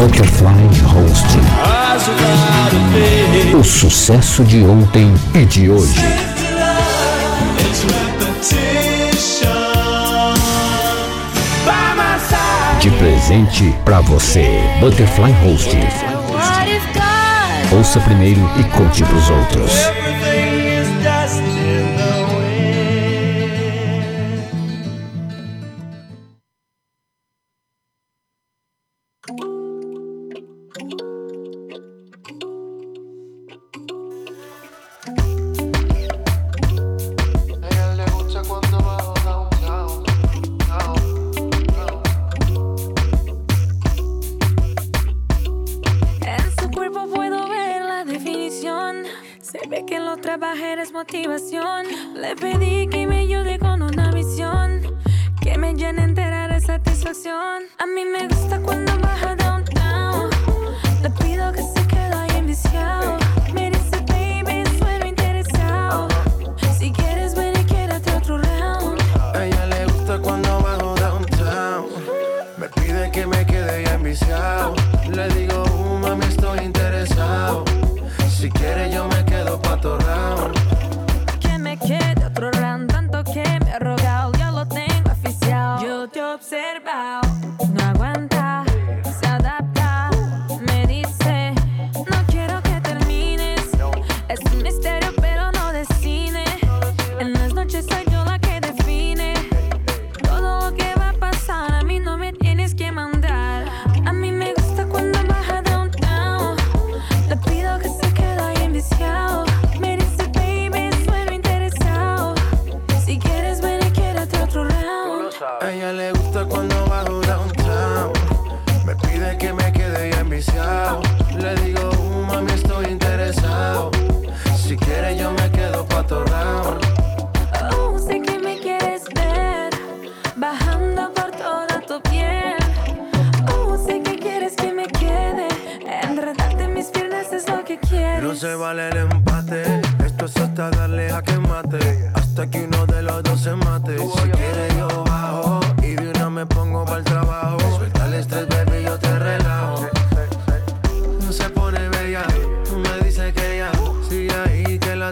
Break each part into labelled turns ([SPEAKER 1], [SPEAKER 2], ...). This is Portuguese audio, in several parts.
[SPEAKER 1] Butterfly Holst. O sucesso de ontem e de hoje. De presente para você, Butterfly Host. Ouça primeiro e conte pros outros.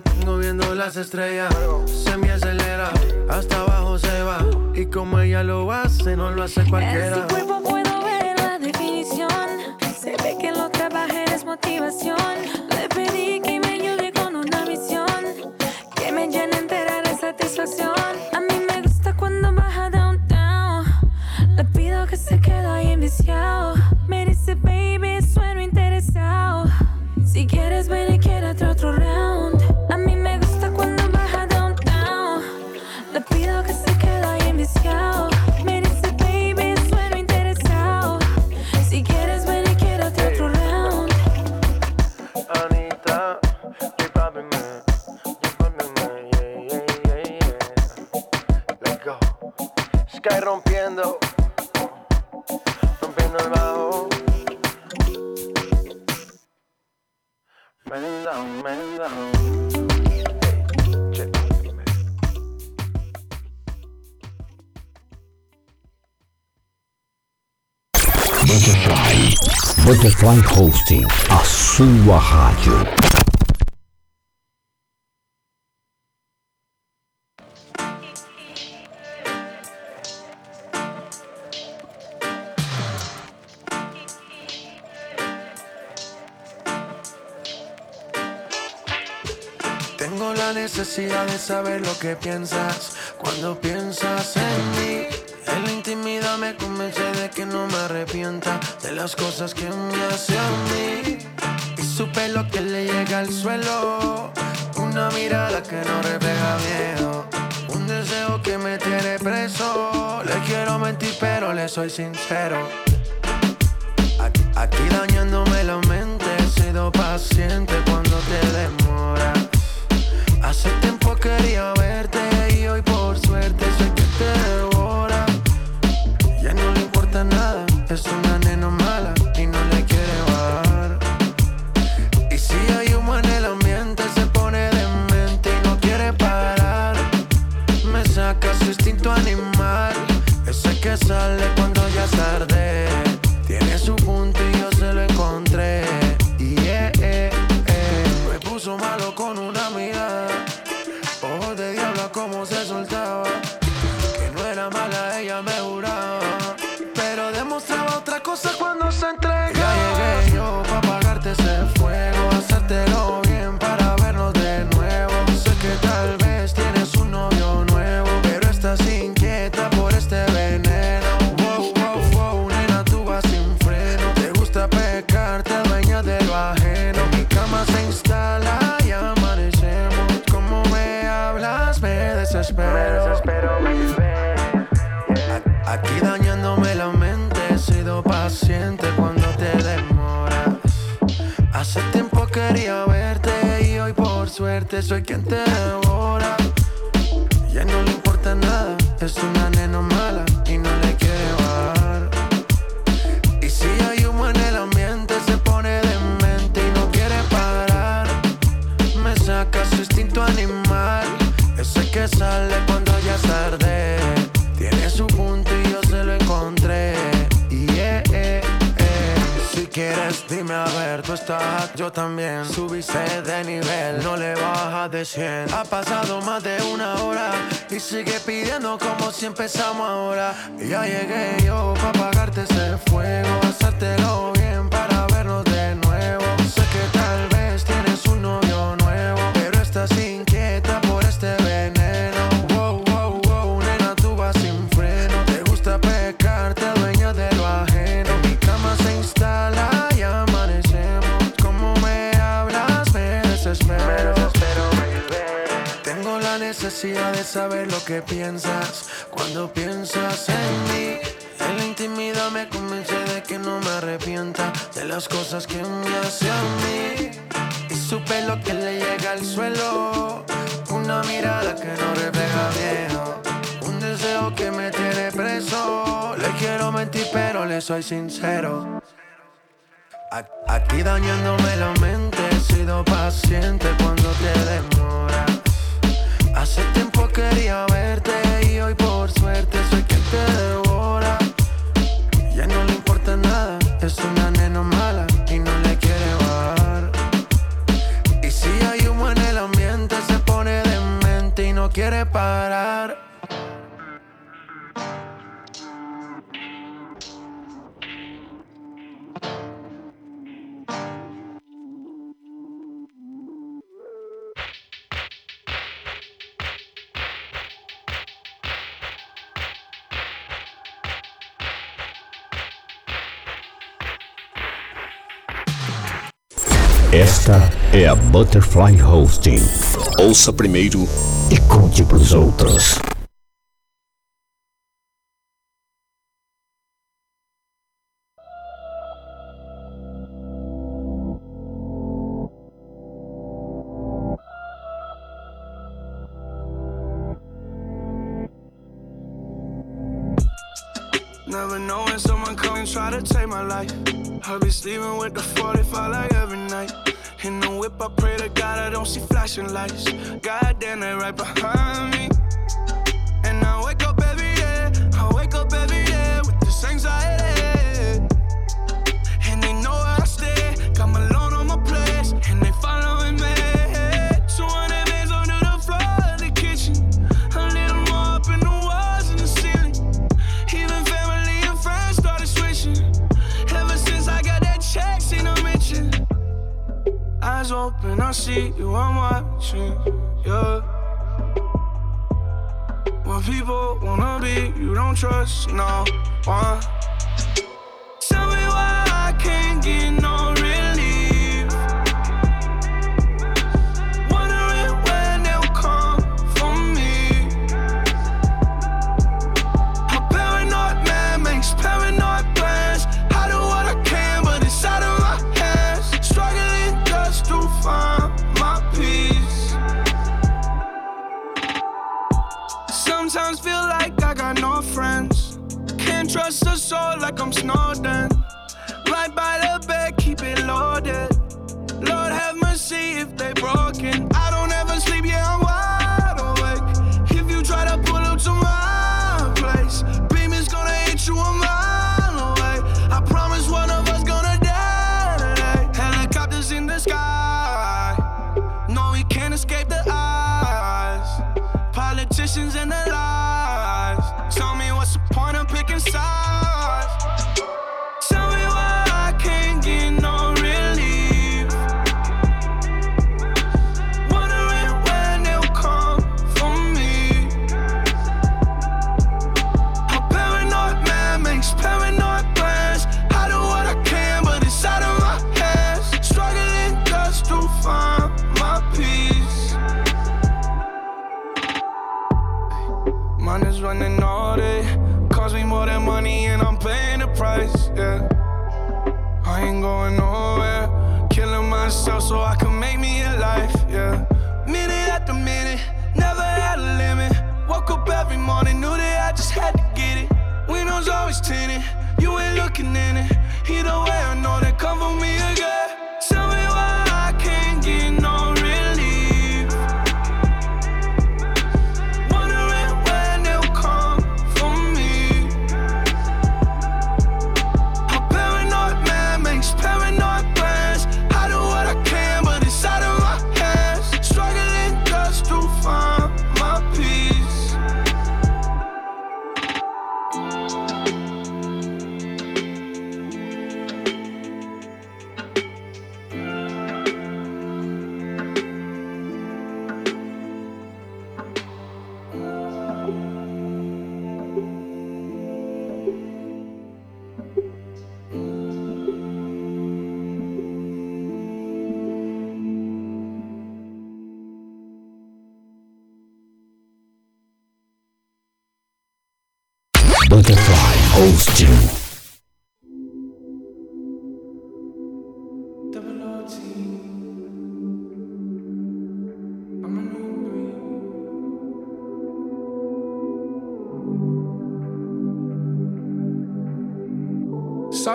[SPEAKER 2] tengo
[SPEAKER 3] viendo las estrellas. Se me acelera, hasta abajo se va. Y como ella lo hace, no lo hace cualquiera.
[SPEAKER 2] En su cuerpo puedo ver la definición. Se ve que lo trabajé, es motivación. Le pedí que me ayude con una misión. Que me llene entera de satisfacción.
[SPEAKER 1] Worldwide Hosting, Rayo.
[SPEAKER 3] Tengo la necesidad de saber lo que piensas cuando piensas en mí. En la intimidad me convence que no me arrepienta de las cosas que me hace a mí. Y su pelo que le llega al suelo, una mirada que no refleja miedo. Un deseo que me tiene preso, le quiero mentir pero le soy sincero. Aquí, dañándome la mente, he sido paciente cuando te demuestro empezamos ahora. Y ya sincero.
[SPEAKER 4] Esta é a Butterfly Hosting.
[SPEAKER 2] Ouça primeiro
[SPEAKER 4] e conte para os outros.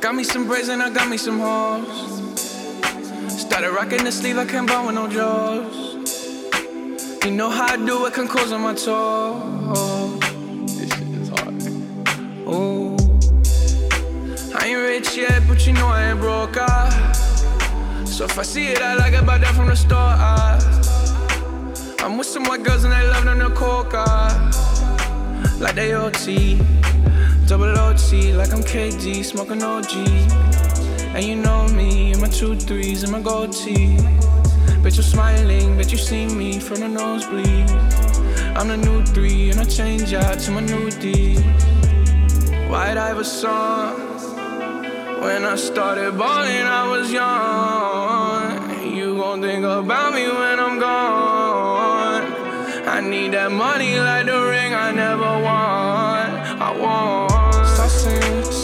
[SPEAKER 4] Got me some braids and I got me some hoes. Started rocking the sleeve, I can't buy with no jaws. You know how I do it, can close on my toes. This shit is hard. Ooh. I ain't rich yet, but you know I ain't broke. Ah. So if I see it, I like it, buy that from the store. Ah. I'm with some white girls and they love them to coca. Like they OT, double OT, like I'm KD, smoking OG. And you know me, in my two threes and my gold tee. Bet you're smiling, bet you see me from the nosebleed. I'm the new three, and I change out to my new D. White Iverson. When I started balling, I was young. You gon' think about me when I'm gone. I need that money like the ring I never won.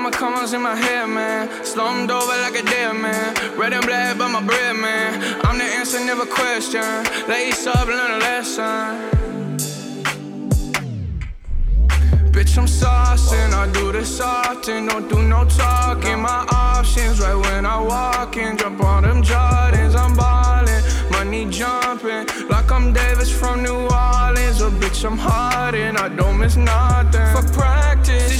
[SPEAKER 4] hairband, comma commas in my hair, man. Slumped over like a dead man. Red and black, but my bread, man. I'm the answer, never question. Lace up, learn a lesson. Bitch, I'm saucing, I do this often, don't do no talking. My options right when I walk in, jump on them Jordans, I'm ballin', money jumping, like I'm Davis from New Orleans. Oh, bitch, I'm hardin', I don't miss nothing. For practice,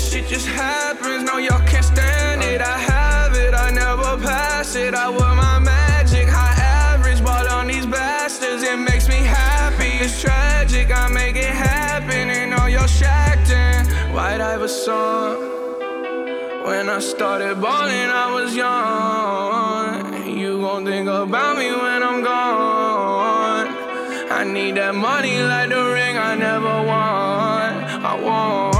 [SPEAKER 4] this shit just happens, no, y'all can't stand it. I have it, I never pass it, I wear my magic, high average, ball on these bastards, it makes me happy. It's tragic, I make it happen, and all y'all shacked in. White Iverson. When I started balling, I was young. You gon' think about me when I'm gone. I need that money like the ring I never won. I want.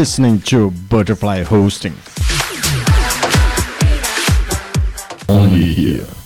[SPEAKER 5] Listening to Butterfly Hosting.
[SPEAKER 6] Only here.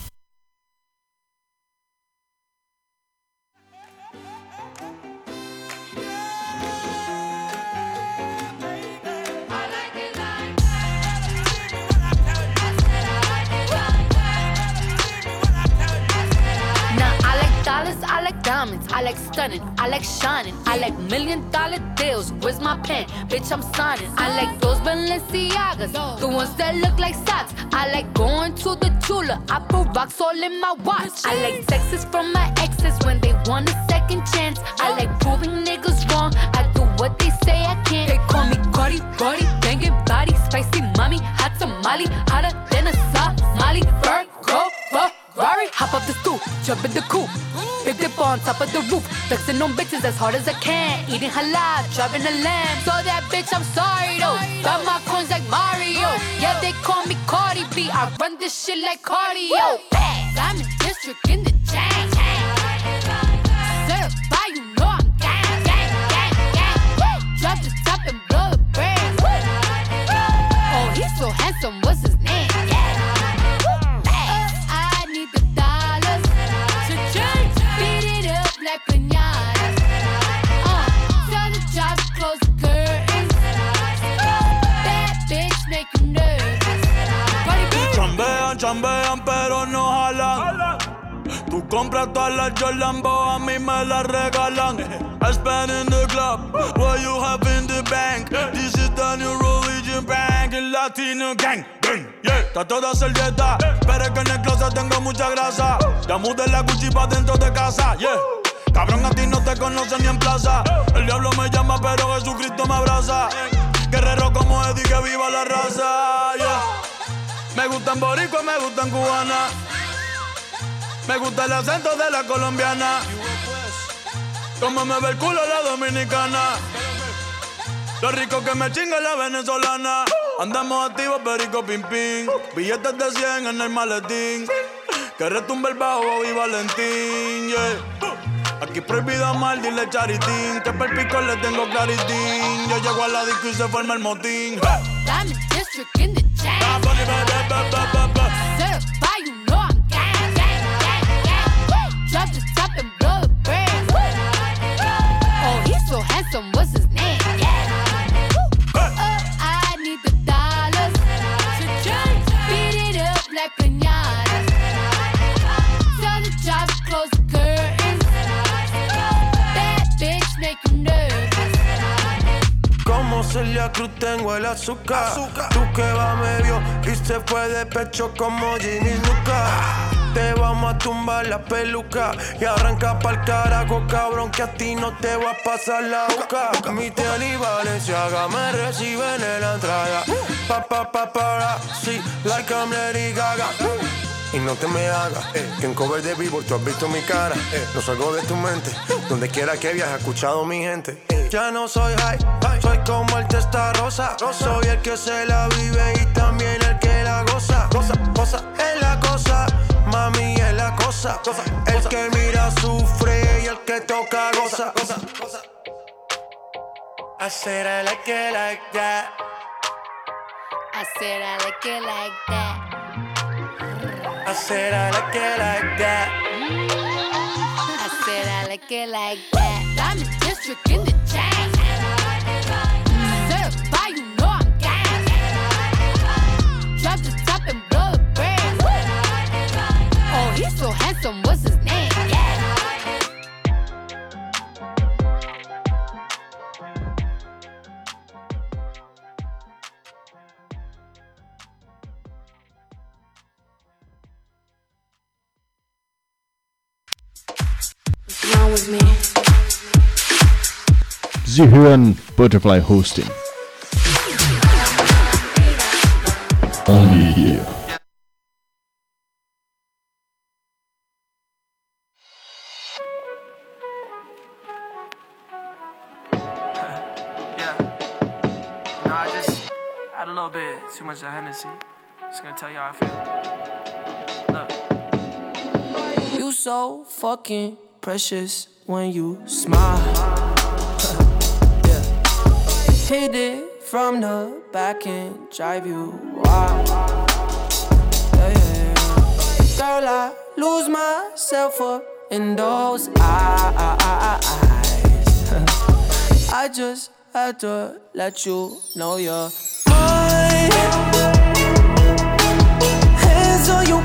[SPEAKER 7] Hard as I can. Eating halal, driving a lamb. So that bitch, I'm sorry though. Got my coins like Mario. Yeah, they call me Cardi B. I run this shit like cardio.
[SPEAKER 8] Toda servieta, pero es que en el closet tengo mucha grasa. Ya mudé la Gucci pa' dentro de casa. Cabrón, a ti no te conocen ni en plaza. El diablo me llama, pero Jesucristo me abraza. Guerrero como Eddie, que viva la raza. Me gustan boricua, me gustan cubana. Me gusta el acento de la colombiana. Como me ve el culo la dominicana. Lo rico que me chinga la venezolana. Andamos activos, perico pim pim. Billetes de 100 en el maletín. Que retumbe el bajo y Valentín, yeah. Aquí prohibido mal, dile charitín. Que per pico le tengo claritín. Yo llego a la disco y se forma el motín.
[SPEAKER 7] Diamond District in the chain. Certified, you know I'm gang, gang, gang, gang. Drop the top and blow the brand. Oh, he's so handsome. What's his
[SPEAKER 9] Celia Cruz tengo el azúcar. Tú que va medio y se fue de pecho como Ginny Luca. Te vamos a tumbar la peluca y arranca pa'l carajo, cabrón, que a ti no te va a pasar la boca. Mi tele y Valenciaga me reciben en la entrada. Pa, pa, pa, para, sí, like I'm Lady Gaga. Y no te me hagas, eh, que en cover de vivo tú has visto mi cara. eh, no salgo de tu mente, donde quiera que viajes, escuchado mi gente. eh. Ya no soy high, soy como el testa rosa. Soy el que se la vive y también el que la goza. Cosa, cosa, es la cosa, mami es la cosa. El que mira sufre y el que toca goza. I said I like it like that.
[SPEAKER 7] I said I like it like that.
[SPEAKER 9] I said I like it like that.
[SPEAKER 7] I said I like it like that. Diamond District in the chain. Certified, you know I'm gang. Drop the top and blow the brand. Oh, he's so handsome. What's his name?
[SPEAKER 5] Sie hören Butterfly Hosting.
[SPEAKER 6] Only here.
[SPEAKER 3] Yeah. No, I just had a little bit too much of Hennessy. Just gonna tell you how I feel. Look. You so fucking precious when you smile. Hit it from the back and drive you wild. Yeah, yeah, yeah. Girl, I lose myself up in those eyes. I just had to let you know you're mine. Hands on your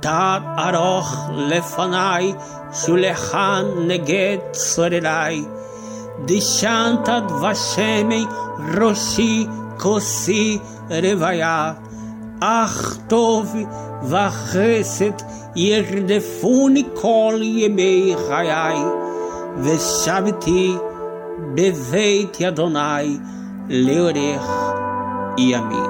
[SPEAKER 10] תת ארוך לפניי, שולחן נגד צורריי. דשנת דבשמי ראשי כוסי רוויה. אך טוב וחסד ירדפוני כל ימי חיי, ושבתי בבית אדוני לאורך ימים.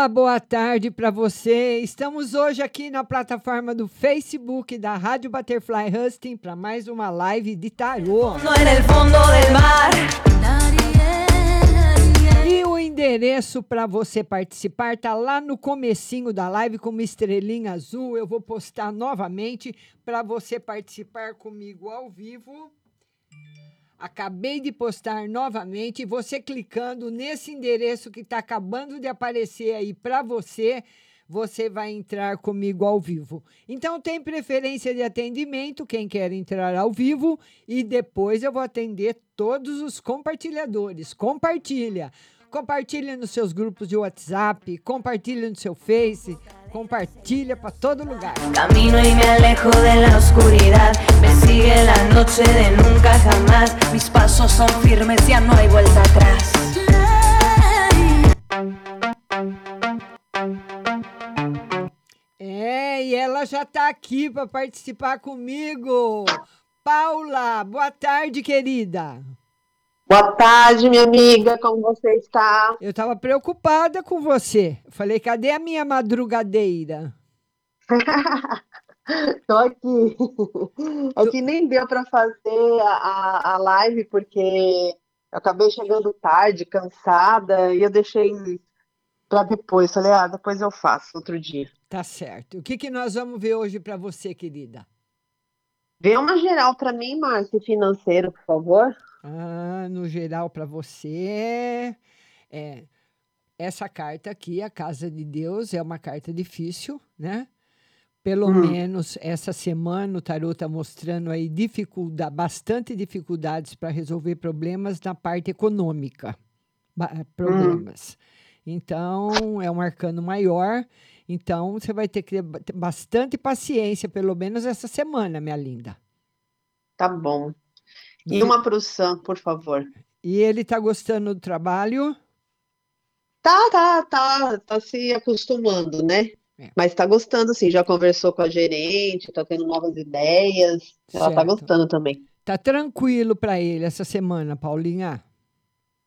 [SPEAKER 11] Uma boa tarde para você. Estamos hoje aqui na plataforma do Facebook da Rádio Butterfly Husting para mais uma live de tarô. E o endereço para você participar tá lá no comecinho da live com uma estrelinha azul. Eu vou postar novamente para você participar comigo ao vivo. Acabei de postar novamente. Você clicando nesse endereço que está acabando de aparecer aí para você, você vai entrar comigo ao vivo. Então, tem preferência de atendimento, quem quer entrar ao vivo, e depois eu vou atender todos os compartilhadores. Compartilha. Compartilha nos seus grupos de WhatsApp, compartilha no seu Face, compartilha para todo lugar.
[SPEAKER 12] Camino y me alejo de la oscuridad. Me sigue la noche de nunca jamás. Mis pasos son firmes, ya no hay vuelta atrás.
[SPEAKER 11] É, e ela já está aqui para participar comigo. Paula, boa tarde, querida.
[SPEAKER 13] Boa tarde, minha amiga, como você está?
[SPEAKER 11] Eu estava preocupada com você. Falei, cadê a minha madrugadeira?
[SPEAKER 13] Tô aqui. É que nem deu para fazer a, a live porque eu acabei chegando tarde, cansada, e eu deixei para depois. Falei, ah, depois eu faço outro dia.
[SPEAKER 11] Tá certo. O que, que nós vamos ver hoje para você, querida?
[SPEAKER 13] Vê uma geral para mim, Márcio, financeiro, por favor.
[SPEAKER 11] Ah, no geral para você. É, essa carta aqui, a Casa de Deus, é uma carta difícil, né? Pelo
[SPEAKER 13] Hum.
[SPEAKER 11] menos essa semana o tarot está mostrando aí dificuldade, bastante dificuldades para resolver problemas na parte econômica. Eh, Problemas. Então, é um arcano maior. Então, você vai ter que ter bastante paciência, pelo menos essa semana, minha linda.
[SPEAKER 13] Tá bom. E uma pro Sam, por favor.
[SPEAKER 11] E ele tá gostando do trabalho?
[SPEAKER 13] Tá, tá, tá, tá se acostumando, né?
[SPEAKER 11] É.
[SPEAKER 13] Mas tá gostando, sim. Já conversou com a gerente, tá tendo novas ideias. Ela tá
[SPEAKER 11] Certo.
[SPEAKER 13] gostando também.
[SPEAKER 11] Tá tranquilo para ele essa semana, Paulinha?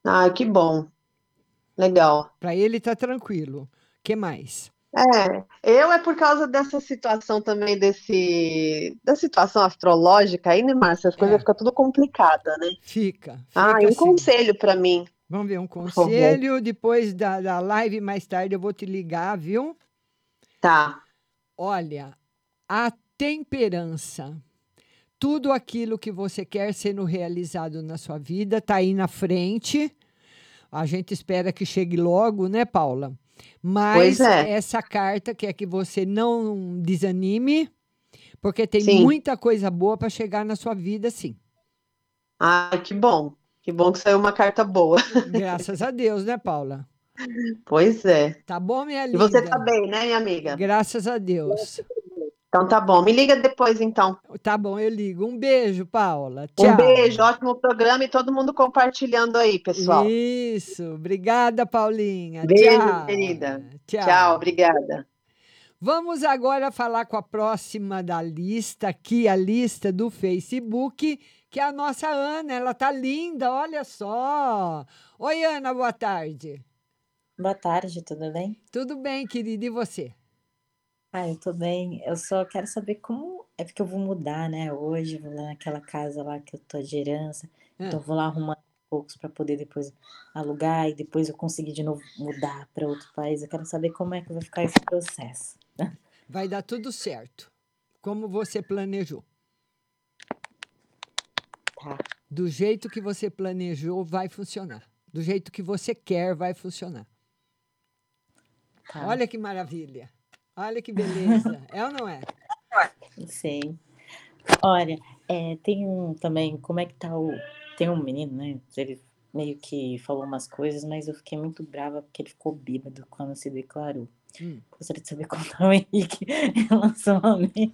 [SPEAKER 13] Ah, que bom. Legal.
[SPEAKER 11] Para ele tá tranquilo. que mais?
[SPEAKER 13] É, eu é por causa dessa situação também, desse, da situação astrológica aí, né, Márcia? As coisas ficam tudo complicada, né?
[SPEAKER 11] Fica.
[SPEAKER 13] Ah,
[SPEAKER 11] fica
[SPEAKER 13] e um
[SPEAKER 11] assim.
[SPEAKER 13] conselho para mim.
[SPEAKER 11] Vamos ver um conselho. Depois da, da live, mais tarde, eu vou te ligar, viu?
[SPEAKER 13] Tá.
[SPEAKER 11] Olha, a temperança. Tudo aquilo que você quer sendo realizado na sua vida está aí na frente. A gente espera que chegue logo, né, Paula? Mas
[SPEAKER 13] é.
[SPEAKER 11] essa carta quer que você não desanime, porque tem
[SPEAKER 13] Sim.
[SPEAKER 11] muita coisa boa para chegar na sua vida, sim.
[SPEAKER 13] Ah, que bom. Que bom que saiu uma carta boa.
[SPEAKER 11] Graças a Deus, né, Paula?
[SPEAKER 13] Pois é.
[SPEAKER 11] Tá bom, minha
[SPEAKER 13] E
[SPEAKER 11] linda?
[SPEAKER 13] você tá bem, né, minha amiga?
[SPEAKER 11] Graças a Deus.
[SPEAKER 13] Então tá bom. Me liga depois, então.
[SPEAKER 11] Tá bom, eu ligo. Um beijo, Paula.
[SPEAKER 13] Um
[SPEAKER 11] Tchau.
[SPEAKER 13] beijo, ótimo programa e todo mundo compartilhando aí, pessoal.
[SPEAKER 11] Isso. Obrigada, Paulinha.
[SPEAKER 13] Beijo,
[SPEAKER 11] Tchau.
[SPEAKER 13] querida.
[SPEAKER 11] Tchau.
[SPEAKER 13] Tchau, obrigada.
[SPEAKER 11] Vamos agora falar com a próxima da lista, aqui a lista do Facebook, que é a nossa Ana. Ela tá linda, olha só. Oi, Ana, boa tarde.
[SPEAKER 14] Boa tarde, tudo bem?
[SPEAKER 11] Tudo bem, querida, e você?
[SPEAKER 14] Ah, eu tô bem. Eu só quero saber como. É porque eu vou mudar, né? Hoje, vou lá naquela casa lá que eu tô de herança. Então,
[SPEAKER 11] Ah.
[SPEAKER 14] vou lá arrumar poucos para poder depois alugar e depois eu conseguir de novo mudar para outro país. Eu quero saber como é que vai ficar esse processo.
[SPEAKER 11] Vai dar tudo certo, como você planejou.
[SPEAKER 14] Tá.
[SPEAKER 11] Do jeito que você planejou, vai funcionar. Do jeito que você quer, vai funcionar.
[SPEAKER 14] Tá.
[SPEAKER 11] Olha que maravilha. Olha que beleza. é ou não é?
[SPEAKER 14] Sim. Olha, é, tem um também, como é que tá o. Tem um menino, né? Ele meio que falou umas coisas, mas eu fiquei muito brava porque ele ficou bêbado quando se declarou.
[SPEAKER 11] Hum.
[SPEAKER 14] Gostaria de saber como tá o Henrique em relação a mim.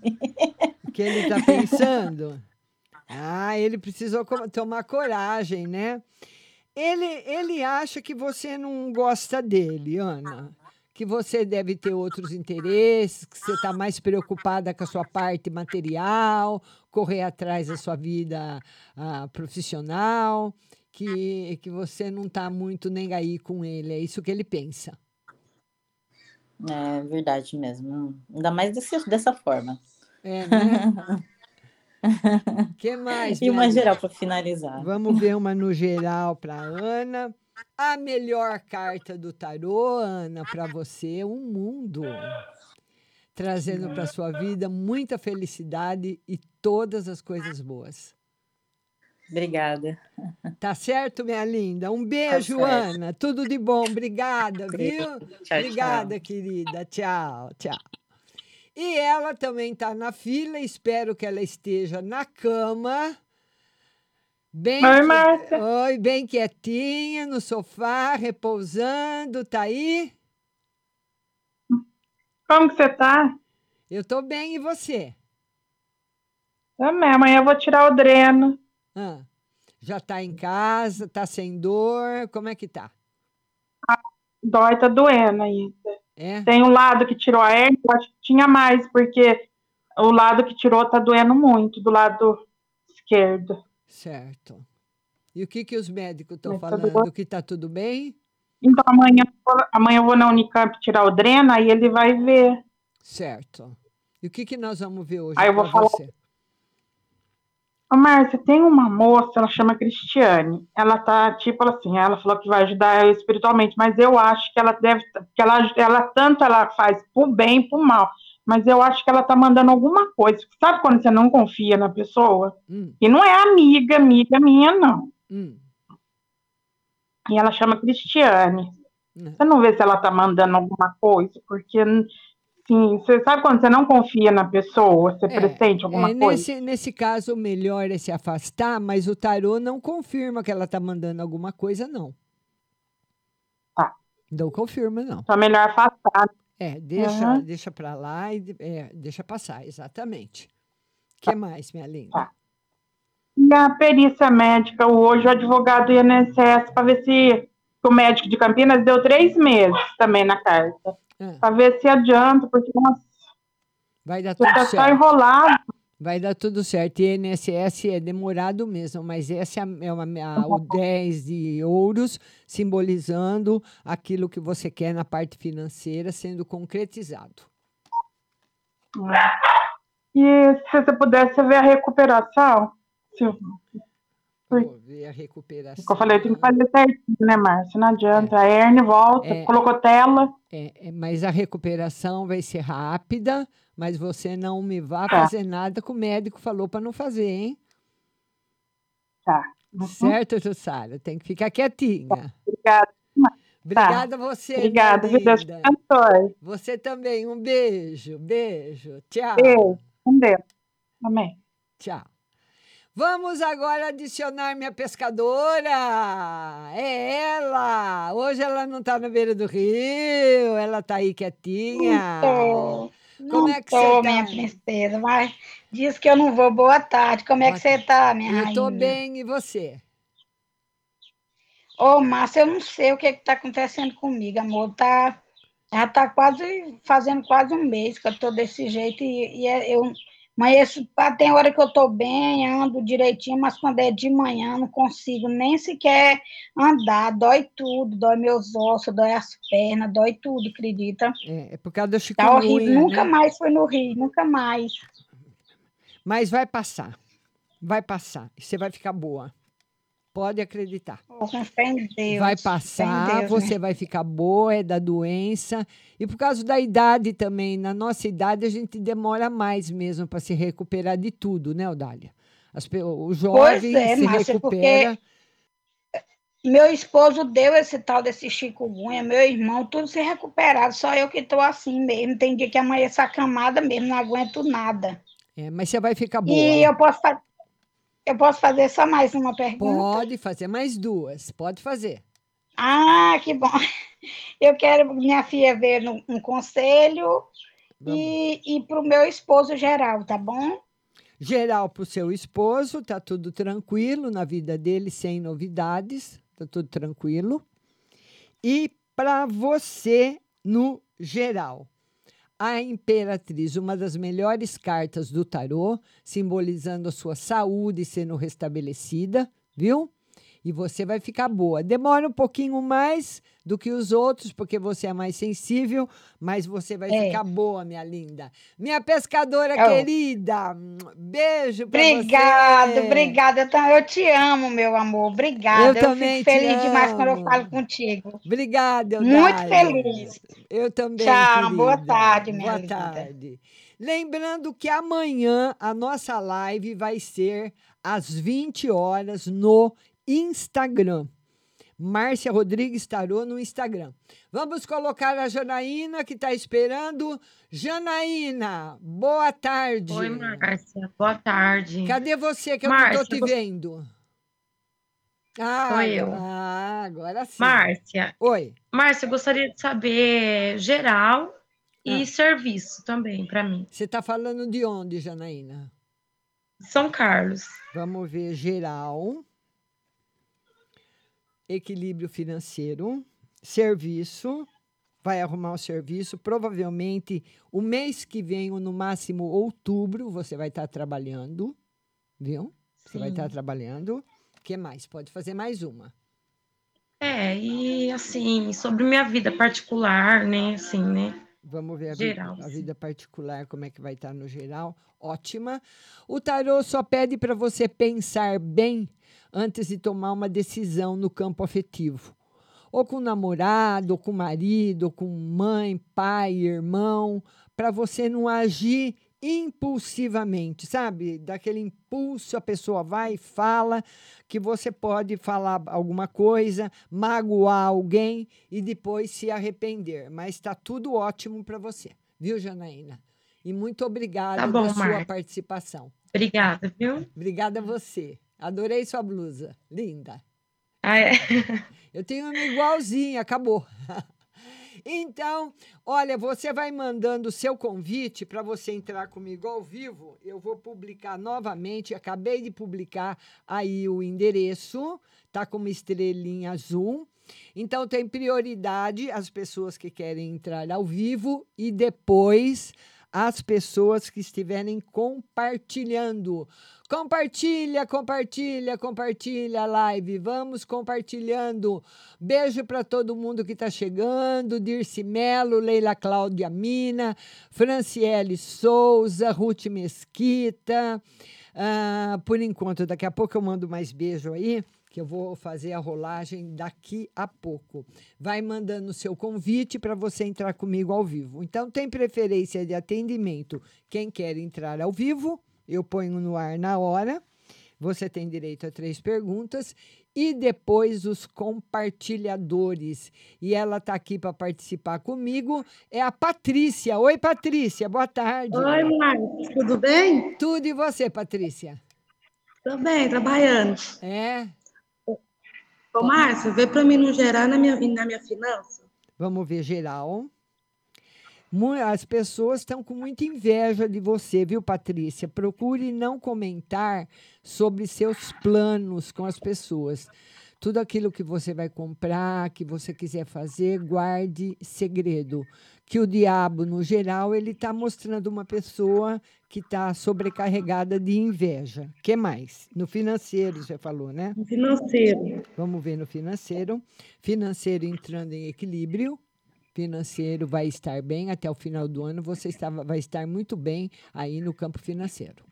[SPEAKER 11] O que ele está pensando? Ah, ele precisou tomar coragem, né? Ele, ele acha que você não gosta dele, Ana. Que você deve ter outros interesses, que você está mais preocupada com a sua parte material, correr atrás da sua vida ah, profissional, que, que você não está muito nem aí com ele. É isso que ele pensa.
[SPEAKER 14] É verdade mesmo. Ainda mais desse, dessa forma.
[SPEAKER 11] É, né? que mais?
[SPEAKER 14] E uma geral para finalizar.
[SPEAKER 11] Vamos ver uma no geral para Ana. A melhor carta do tarô, Ana, para você, um mundo. Trazendo para sua vida muita felicidade e todas as coisas boas.
[SPEAKER 14] Obrigada.
[SPEAKER 11] Tá certo, minha linda? Um beijo,
[SPEAKER 14] certo.
[SPEAKER 11] Ana. Tudo de bom. Obrigada, viu?
[SPEAKER 14] Tchau,
[SPEAKER 11] Obrigada,
[SPEAKER 14] tchau.
[SPEAKER 11] querida. Tchau, tchau. E ela também está na fila. Espero que ela esteja na cama. Bem
[SPEAKER 15] Oi, Márcia.
[SPEAKER 11] Oi, bem quietinha, no sofá, repousando. Tá aí?
[SPEAKER 15] Como que você tá?
[SPEAKER 11] Eu tô bem, e você?
[SPEAKER 15] Também, amanhã eu vou tirar o dreno.
[SPEAKER 11] Ah, já tá em casa, tá sem dor? Como é que tá?
[SPEAKER 15] Dói, tá doendo ainda.
[SPEAKER 11] É?
[SPEAKER 15] Tem um lado que tirou a hernia, eu acho que tinha mais, porque o lado que tirou tá doendo muito, do lado esquerdo.
[SPEAKER 11] Certo. E o que, que os médicos estão falando? Que tá tudo bem?
[SPEAKER 15] Então amanhã, amanhã eu vou na Unicamp tirar o dreno, aí ele vai ver.
[SPEAKER 11] Certo. E o que, que nós vamos ver hoje
[SPEAKER 15] Aí eu vou falar-
[SPEAKER 11] você?
[SPEAKER 15] Ô, Márcia, tem uma moça, ela chama Cristiane. Ela tá, tipo assim, ela falou que vai ajudar eu espiritualmente, mas eu acho que ela deve, que ela, ela tanto ela faz pro bem e pro mal, mas eu acho que ela tá mandando alguma coisa. Sabe quando você não confia na pessoa?
[SPEAKER 11] Hum,
[SPEAKER 15] E não é amiga, amiga minha, não.
[SPEAKER 11] hum.
[SPEAKER 15] E ela chama Cristiane.
[SPEAKER 11] Hum.
[SPEAKER 15] Você não vê se ela tá mandando alguma coisa, porque assim, você sabe quando você não confia na pessoa, você pressente alguma
[SPEAKER 11] É,
[SPEAKER 15] coisa?
[SPEAKER 11] nesse, nesse caso, o melhor é se afastar, mas o tarô não confirma que ela está mandando alguma coisa, não.
[SPEAKER 15] Tá.
[SPEAKER 11] Não confirma, não.
[SPEAKER 15] Então é melhor afastar.
[SPEAKER 11] É, deixa,
[SPEAKER 15] Aham.
[SPEAKER 11] deixa para lá e de- é, deixa passar, exatamente. O que mais, minha linda?
[SPEAKER 15] Tá. E a perícia médica, hoje o advogado do INSS, para ver se o médico de Campinas deu três meses também na carta.
[SPEAKER 11] Ah.
[SPEAKER 15] Para ver se adianta, porque nossa,
[SPEAKER 11] Vai dar tudo
[SPEAKER 15] tá só
[SPEAKER 11] certo.
[SPEAKER 15] enrolado.
[SPEAKER 11] Vai dar tudo certo. E INSS é demorado mesmo, mas essa é, é uma, a- o 10 de ouros, simbolizando aquilo que você quer na parte financeira sendo concretizado.
[SPEAKER 15] E se você pudesse ver a recuperação, se,
[SPEAKER 11] Vou ver a recuperação.
[SPEAKER 15] como eu falei, tem que fazer certinho, né, Márcia? Não adianta. A hernia volta,
[SPEAKER 11] É.
[SPEAKER 15] colocou tela.
[SPEAKER 11] É, é, mas a recuperação vai ser rápida, mas você não me vá
[SPEAKER 15] Tá.
[SPEAKER 11] fazer nada que o médico falou para não fazer, hein?
[SPEAKER 15] Tá. Uhum.
[SPEAKER 11] Certo, Jussara? Tem que ficar quietinha.
[SPEAKER 15] Obrigada.
[SPEAKER 11] Obrigada a você,
[SPEAKER 15] Obrigada? Deus te abençoe.
[SPEAKER 11] Você também. Um beijo, beijo. Tchau.
[SPEAKER 15] Beijo. Com Deus. Amém.
[SPEAKER 11] Tchau. Vamos agora adicionar minha pescadora. É ela. Hoje ela não está na beira do rio, ela está aí quietinha.
[SPEAKER 16] Tô.
[SPEAKER 11] Como
[SPEAKER 16] Não
[SPEAKER 11] é que
[SPEAKER 16] tô,
[SPEAKER 11] você tá?
[SPEAKER 16] minha princesa, mas diz que eu não vou. Boa tarde. Como é que você tá, minha
[SPEAKER 11] Eu tô
[SPEAKER 16] rainha?
[SPEAKER 11] bem, e você?
[SPEAKER 16] Ô, Márcia, eu não sei o que que tá acontecendo comigo, amor. Tá, já tá quase, fazendo quase um mês que eu tô desse jeito e, e é- eu... Mas esse, pá, tem hora que eu tô bem, ando direitinho, mas quando é de manhã não consigo nem sequer andar, dói tudo, dói meus ossos, dói as pernas, dói tudo, acredita?
[SPEAKER 11] É, é por causa da
[SPEAKER 16] Tá
[SPEAKER 11] chikungunya,
[SPEAKER 16] horrível, nunca
[SPEAKER 11] né?
[SPEAKER 16] mais fui no Rio, nunca mais.
[SPEAKER 11] Mas vai passar. Vai passar. Você vai ficar boa. Pode acreditar.
[SPEAKER 16] Com fé em Deus.
[SPEAKER 11] Vai passar,
[SPEAKER 16] Deus,
[SPEAKER 11] você
[SPEAKER 16] né?
[SPEAKER 11] vai ficar boa, é da doença. E por causa da idade também, na nossa idade a gente demora mais mesmo para se recuperar de tudo, né, Odália? As, o
[SPEAKER 16] Pois
[SPEAKER 11] jovem
[SPEAKER 16] é,
[SPEAKER 11] se
[SPEAKER 16] Márcia,
[SPEAKER 11] recupera.
[SPEAKER 16] porque meu esposo deu esse tal desse chikungunya, meu irmão, tudo se recuperado, só eu que estou assim mesmo. Tem dia que amanhece acamada mesmo, não aguento nada.
[SPEAKER 11] É, mas você vai ficar boa.
[SPEAKER 16] E eu posso, fa- eu posso fazer só mais uma pergunta?
[SPEAKER 11] Pode fazer mais duas, pode fazer.
[SPEAKER 16] Ah, que bom. Eu quero minha filha ver no- um conselho e, e para o meu esposo geral, tá bom?
[SPEAKER 11] Geral para o seu esposo, tá tudo tranquilo na vida dele, sem novidades, tá tudo tranquilo. E para você, no geral, a Imperatriz, uma das melhores cartas do tarô, simbolizando a sua saúde sendo restabelecida, viu? E você vai ficar boa. Demora um pouquinho mais do que os outros, porque você é mais sensível, mas você vai
[SPEAKER 16] É.
[SPEAKER 11] ficar boa, minha linda. Minha pescadora
[SPEAKER 16] Oh.
[SPEAKER 11] querida, beijo pra
[SPEAKER 16] Obrigado,
[SPEAKER 11] você.
[SPEAKER 16] obrigada. Eu, tam- eu te amo, meu amor. Obrigada.
[SPEAKER 11] Eu
[SPEAKER 16] Eu,
[SPEAKER 11] também
[SPEAKER 16] fico feliz demais quando eu falo contigo.
[SPEAKER 11] Obrigada,
[SPEAKER 16] Muito
[SPEAKER 11] Eudália.
[SPEAKER 16] feliz.
[SPEAKER 11] Eu também.
[SPEAKER 16] Tchau, boa
[SPEAKER 11] querida.
[SPEAKER 16] tarde, minha
[SPEAKER 11] Boa
[SPEAKER 16] linda.
[SPEAKER 11] tarde. Lembrando que amanhã a nossa live vai ser às 20 horas no Instagram. Márcia Rodrigues Tarô no Instagram. Vamos colocar a Janaína que está esperando. Janaína, boa tarde.
[SPEAKER 17] Oi, Márcia. Boa tarde.
[SPEAKER 11] Cadê você que eu não estou te vendo? Ah,
[SPEAKER 17] Sou eu.
[SPEAKER 11] ah, agora sim.
[SPEAKER 17] Márcia.
[SPEAKER 11] Oi.
[SPEAKER 17] Márcia, eu gostaria de saber geral e
[SPEAKER 11] Ah.
[SPEAKER 17] serviço também para mim.
[SPEAKER 11] Você está falando de onde, Janaína?
[SPEAKER 17] São Carlos.
[SPEAKER 11] Vamos ver geral. Equilíbrio financeiro. Serviço. Vai arrumar o serviço. Provavelmente o mês que vem, ou no máximo outubro, você vai estar trabalhando. Viu? Você vai
[SPEAKER 17] Sim.
[SPEAKER 11] estar trabalhando. O que mais? Pode fazer mais uma.
[SPEAKER 17] É, e assim, sobre minha vida particular, né? Assim, né?
[SPEAKER 11] Vamos ver a,
[SPEAKER 17] Geral,
[SPEAKER 11] vida, a
[SPEAKER 17] sim.
[SPEAKER 11] vida particular, como é que vai estar no geral. Ótima. O tarô só pede para você pensar bem antes de tomar uma decisão no campo afetivo. Ou com o namorado, ou com o marido, ou com mãe, pai, irmão, para você não agir impulsivamente, sabe? Daquele impulso, a pessoa vai e fala que você pode falar alguma coisa, magoar alguém e depois se arrepender. Mas está tudo ótimo para você, viu, Janaína? E muito obrigada
[SPEAKER 17] Tá bom,
[SPEAKER 11] pela sua participação.
[SPEAKER 17] Obrigada, viu?
[SPEAKER 11] Obrigada a você. Adorei sua blusa. Linda.
[SPEAKER 17] Ah, é?
[SPEAKER 11] Eu tenho uma igualzinha, acabou. Então, olha, você vai mandando o seu convite para você entrar comigo ao vivo. Eu vou publicar novamente. Acabei de publicar aí o endereço, tá com uma estrelinha azul. Então, tem prioridade as pessoas que querem entrar ao vivo e depois as pessoas que estiverem compartilhando. Compartilha, compartilha, compartilha a live. Vamos compartilhando. Beijo para todo mundo que está chegando: Dirce Melo, Leila Cláudia Mina, Franciele Souza, Ruth Mesquita. Ah, por enquanto, daqui a pouco eu mando mais beijo aí, que eu vou fazer a rolagem daqui a pouco. Vai mandando o seu convite para você entrar comigo ao vivo. Então, tem preferência de atendimento quem quer entrar ao vivo eu ponho no ar na hora. Você tem direito a três perguntas e depois os compartilhadores. E ela está aqui para participar comigo. É a Patrícia. Oi, Patrícia. Boa tarde.
[SPEAKER 18] Oi, Márcia. Tudo bem?
[SPEAKER 11] Tudo e você, Patrícia?
[SPEAKER 18] Tô bem, trabalhando.
[SPEAKER 11] É?
[SPEAKER 18] Ô, Márcia, vê para mim no geral na minha, na minha finança.
[SPEAKER 11] Vamos ver geral. As pessoas estão com muita inveja de você, viu, Patrícia? Procure não comentar sobre seus planos com as pessoas. Tudo aquilo que você vai comprar, que você quiser fazer, guarde segredo. Que o diabo, no geral, ele está mostrando uma pessoa que está sobrecarregada de inveja. que mais? No financeiro, você falou, né?
[SPEAKER 18] No financeiro.
[SPEAKER 11] Vamos ver no financeiro. Financeiro entrando em equilíbrio. Financeiro vai estar bem até o final do ano. Você estava, vai estar muito bem aí no campo financeiro.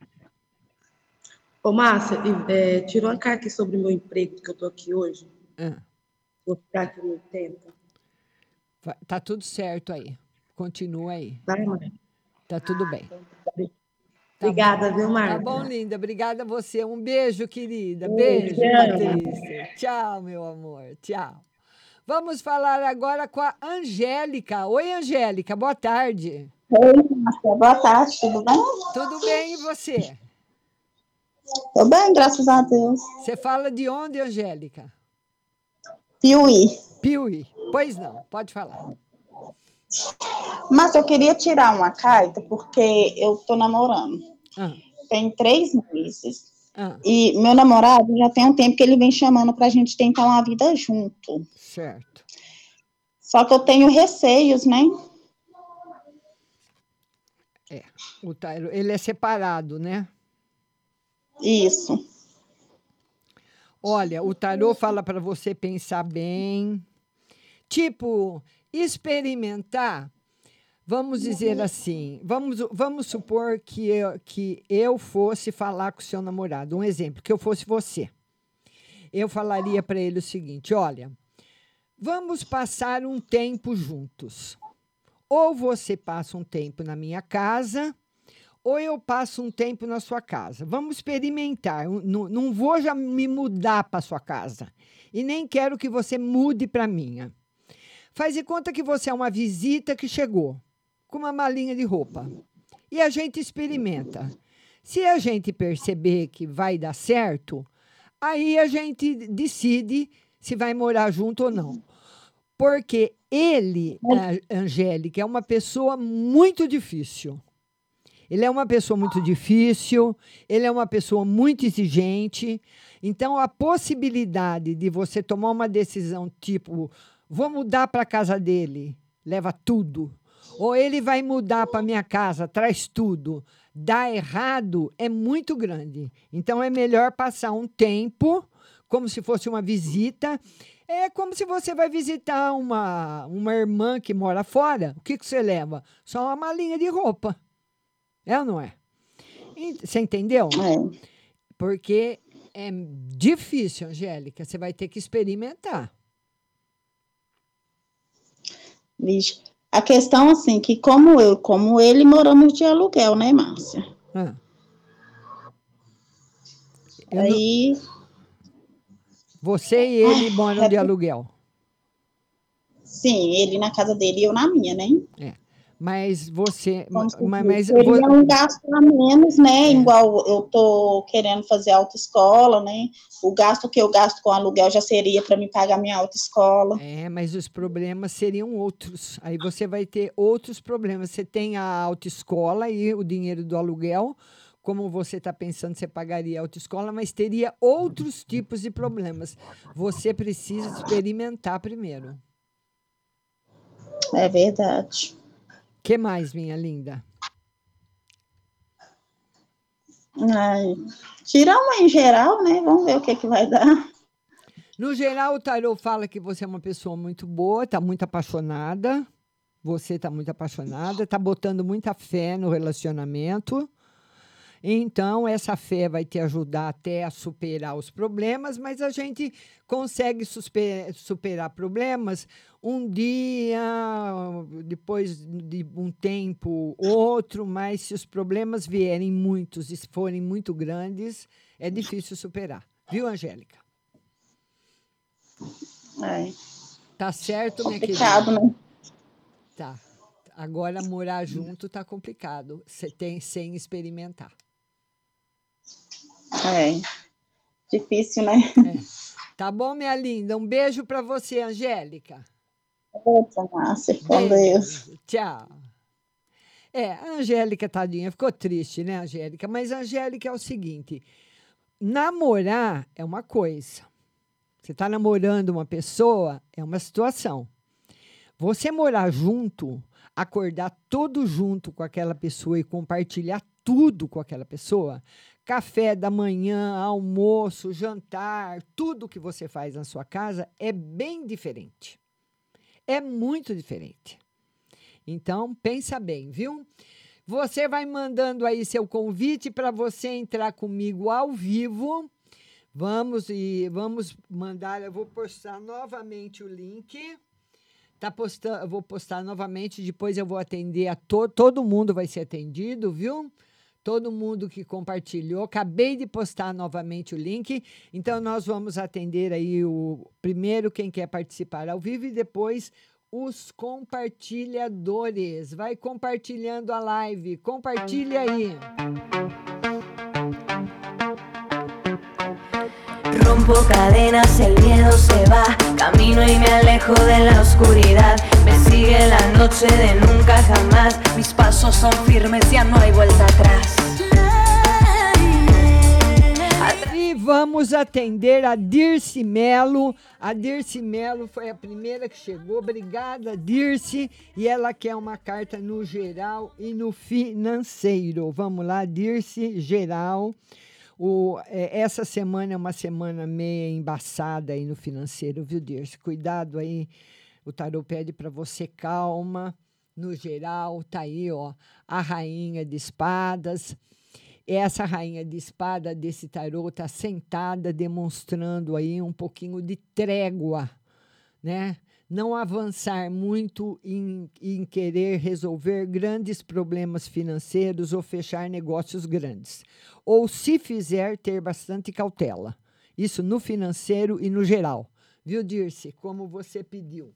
[SPEAKER 18] Ô, Márcia, é, tirou uma carta sobre o meu emprego, que eu tô aqui hoje.
[SPEAKER 11] Ah,
[SPEAKER 18] Vou ficar aqui no tempo.
[SPEAKER 11] tá tudo certo aí. Continua aí.
[SPEAKER 18] Tá, mãe?
[SPEAKER 11] Tá tudo bem.
[SPEAKER 18] Obrigada,
[SPEAKER 11] bom.
[SPEAKER 18] viu,
[SPEAKER 11] Tá
[SPEAKER 18] Márcia?
[SPEAKER 11] bom, linda. Obrigada a você. Um beijo, querida.
[SPEAKER 18] Beijo,
[SPEAKER 11] Beijo. Patrícia. Tchau, meu amor. Tchau. Vamos falar agora com a Angélica. Oi, Angélica. Boa tarde.
[SPEAKER 19] Oi, Márcia. Boa tarde, tudo bem?
[SPEAKER 11] Tudo bem e você?
[SPEAKER 19] Tô bem, graças a Deus.
[SPEAKER 11] Você fala de onde, Angélica?
[SPEAKER 19] Piuí.
[SPEAKER 11] Piuí. Pois não, pode falar.
[SPEAKER 19] Mas eu queria tirar uma carta porque eu tô namorando.
[SPEAKER 11] Ah,
[SPEAKER 19] Tem três meses.
[SPEAKER 11] ah,
[SPEAKER 19] E meu namorado já tem um tempo que ele vem chamando pra gente tentar uma vida junto.
[SPEAKER 11] Certo.
[SPEAKER 19] Só que eu tenho receios, né?
[SPEAKER 11] É. O Tairo, ele é separado, né?
[SPEAKER 19] Isso.
[SPEAKER 11] Olha, o tarô fala para você pensar bem. Tipo, experimentar. Vamos dizer assim, vamos, vamos supor que eu, que eu fosse falar com o seu namorado. Um exemplo, que eu fosse você. Eu falaria para ele o seguinte: olha, vamos passar um tempo juntos. Ou você passa um tempo na minha casa, ou eu passo um tempo na sua casa. Vamos experimentar. Não, não vou já me mudar para sua casa. E nem quero que você mude para minha. Faz de conta que você é uma visita que chegou com uma malinha de roupa. E a gente experimenta. Se a gente perceber que vai dar certo, aí a gente decide se vai morar junto ou não. Porque ele, Angélica, é uma pessoa muito difícil. Ele é uma pessoa muito difícil, ele é uma pessoa muito exigente. Então, a possibilidade de você tomar uma decisão tipo, vou mudar para a casa dele, leva tudo. Ou ele vai mudar para minha casa, traz tudo. Dá errado é muito grande. Então, é melhor passar um tempo, como se fosse uma visita. É como se você vai visitar uma, uma irmã que mora fora. O que, que você leva? Só uma malinha de roupa. É ou não é? Você entendeu? Porque é difícil, Angélica. Você vai ter que experimentar.
[SPEAKER 19] Vixe. A questão, assim, que como eu, como ele, moramos de aluguel, né, Márcia?
[SPEAKER 11] Ah.
[SPEAKER 19] Aí,
[SPEAKER 11] Você e ele moram de aluguel.
[SPEAKER 19] sim, ele na casa dele e eu na minha, né?
[SPEAKER 11] É. Mas você. Mas, mas
[SPEAKER 19] seria um gasto a menos, né? Igual eu tô querendo fazer autoescola, né? O gasto que eu gasto com aluguel já seria para me pagar minha autoescola.
[SPEAKER 11] É, mas os problemas seriam outros. Aí você vai ter outros problemas. Você tem a autoescola e o dinheiro do aluguel. Como você está pensando, você pagaria a autoescola, mas teria outros tipos de problemas. Você precisa experimentar primeiro.
[SPEAKER 19] É verdade.
[SPEAKER 11] que mais, minha linda?
[SPEAKER 19] Ai, tira uma em geral, né? Vamos ver o que que vai dar.
[SPEAKER 11] No geral, o tarô fala que você é uma pessoa muito boa, está muito apaixonada. Você está muito apaixonada, está botando muita fé no relacionamento. Então, essa fé vai te ajudar até a superar os problemas, mas a gente consegue superar problemas um dia, depois de um tempo, outro, mas se os problemas vierem muitos e forem muito grandes, é difícil superar. Viu, Angélica?
[SPEAKER 19] É.
[SPEAKER 11] Tá certo, minha
[SPEAKER 19] Complicado,
[SPEAKER 11] querida?
[SPEAKER 19] né?
[SPEAKER 11] Tá. Agora morar junto tá complicado. Você tem sem experimentar.
[SPEAKER 19] É. Difícil, né?
[SPEAKER 11] Tá bom, minha linda? Um beijo pra você, Angélica.
[SPEAKER 19] Outra, Márcia, com. Deus.
[SPEAKER 11] Tchau. É, a Angélica, tadinha, ficou triste, né, Angélica? Mas a Angélica é o seguinte: namorar é uma coisa. Você está namorando uma pessoa, é uma situação. Você morar junto, acordar todo junto com aquela pessoa e compartilhar tudo com aquela pessoa, café da manhã, almoço, jantar, tudo que você faz na sua casa é bem diferente. É muito diferente. Então, pensa bem, viu? Você vai mandando aí seu convite para você entrar comigo ao vivo. Vamos e vamos mandar, eu vou postar novamente o link. Tá postando, vou postar novamente, depois eu vou atender a to, todo mundo vai ser atendido, viu? Todo mundo que compartilhou, acabei de postar novamente o link. Então nós vamos atender aí o primeiro quem quer participar ao vivo e depois os compartilhadores. Vai compartilhando a live, compartilha aí.
[SPEAKER 12] Rompo cadenas, el miedo se va. Camino y me alejo de la oscuridad. Me sigue la noche de nunca jamás. Mis pasos son firmes, ya no hay vuelta atrás.
[SPEAKER 11] E vamos atender a Dirce Melo. A Dirce Melo foi a primeira que chegou. Obrigada, Dirce. E ela quer uma carta no geral e no financeiro. Vamos lá, Dirce, geral. O, é, essa semana é uma semana meio embaçada aí no financeiro, viu, Dirce? Cuidado aí. O tarô pede para você calma. No geral, tá aí, ó, a rainha de espadas. Essa rainha de espada desse tarô está sentada, demonstrando aí um pouquinho de trégua, né? Não avançar muito em, em querer resolver grandes problemas financeiros ou fechar negócios grandes. Ou, se fizer, ter bastante cautela. Isso no financeiro e no geral. Viu, Dirce? Como você pediu.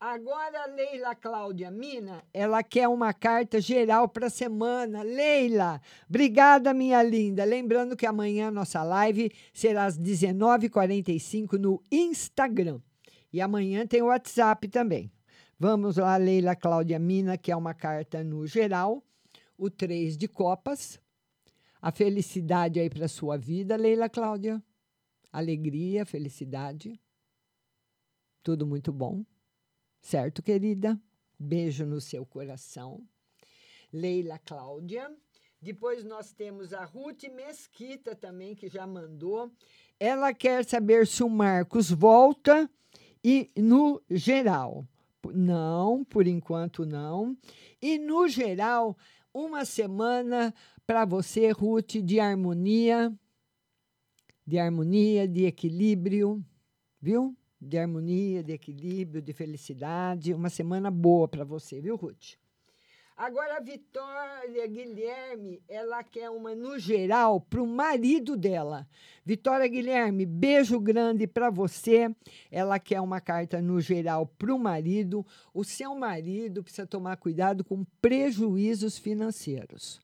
[SPEAKER 11] Agora, Leila Cláudia Mina, ela quer uma carta geral para a semana. Leila, obrigada, minha linda. Lembrando que amanhã nossa live será às 19h45 no Instagram. E amanhã tem o WhatsApp também. Vamos lá, Leila Cláudia Mina, que é uma carta no geral. O três de copas. A felicidade aí para sua vida, Leila Cláudia. Alegria, felicidade. Tudo muito bom. Certo, querida? Beijo no seu coração. Leila Cláudia. Depois nós temos a Ruth Mesquita também, que já mandou. Ela quer saber se o Marcos volta e no geral. Não, por enquanto não. E no geral, uma semana para você, Ruth, de harmonia, de harmonia, de equilíbrio, viu? De harmonia, de equilíbrio, de felicidade. Uma semana boa para você, viu, Ruth? Agora, a Vitória Guilherme, ela quer uma no geral para o marido dela. Vitória Guilherme, beijo grande para você. Ela quer uma carta no geral para o marido. O seu marido precisa tomar cuidado com prejuízos financeiros.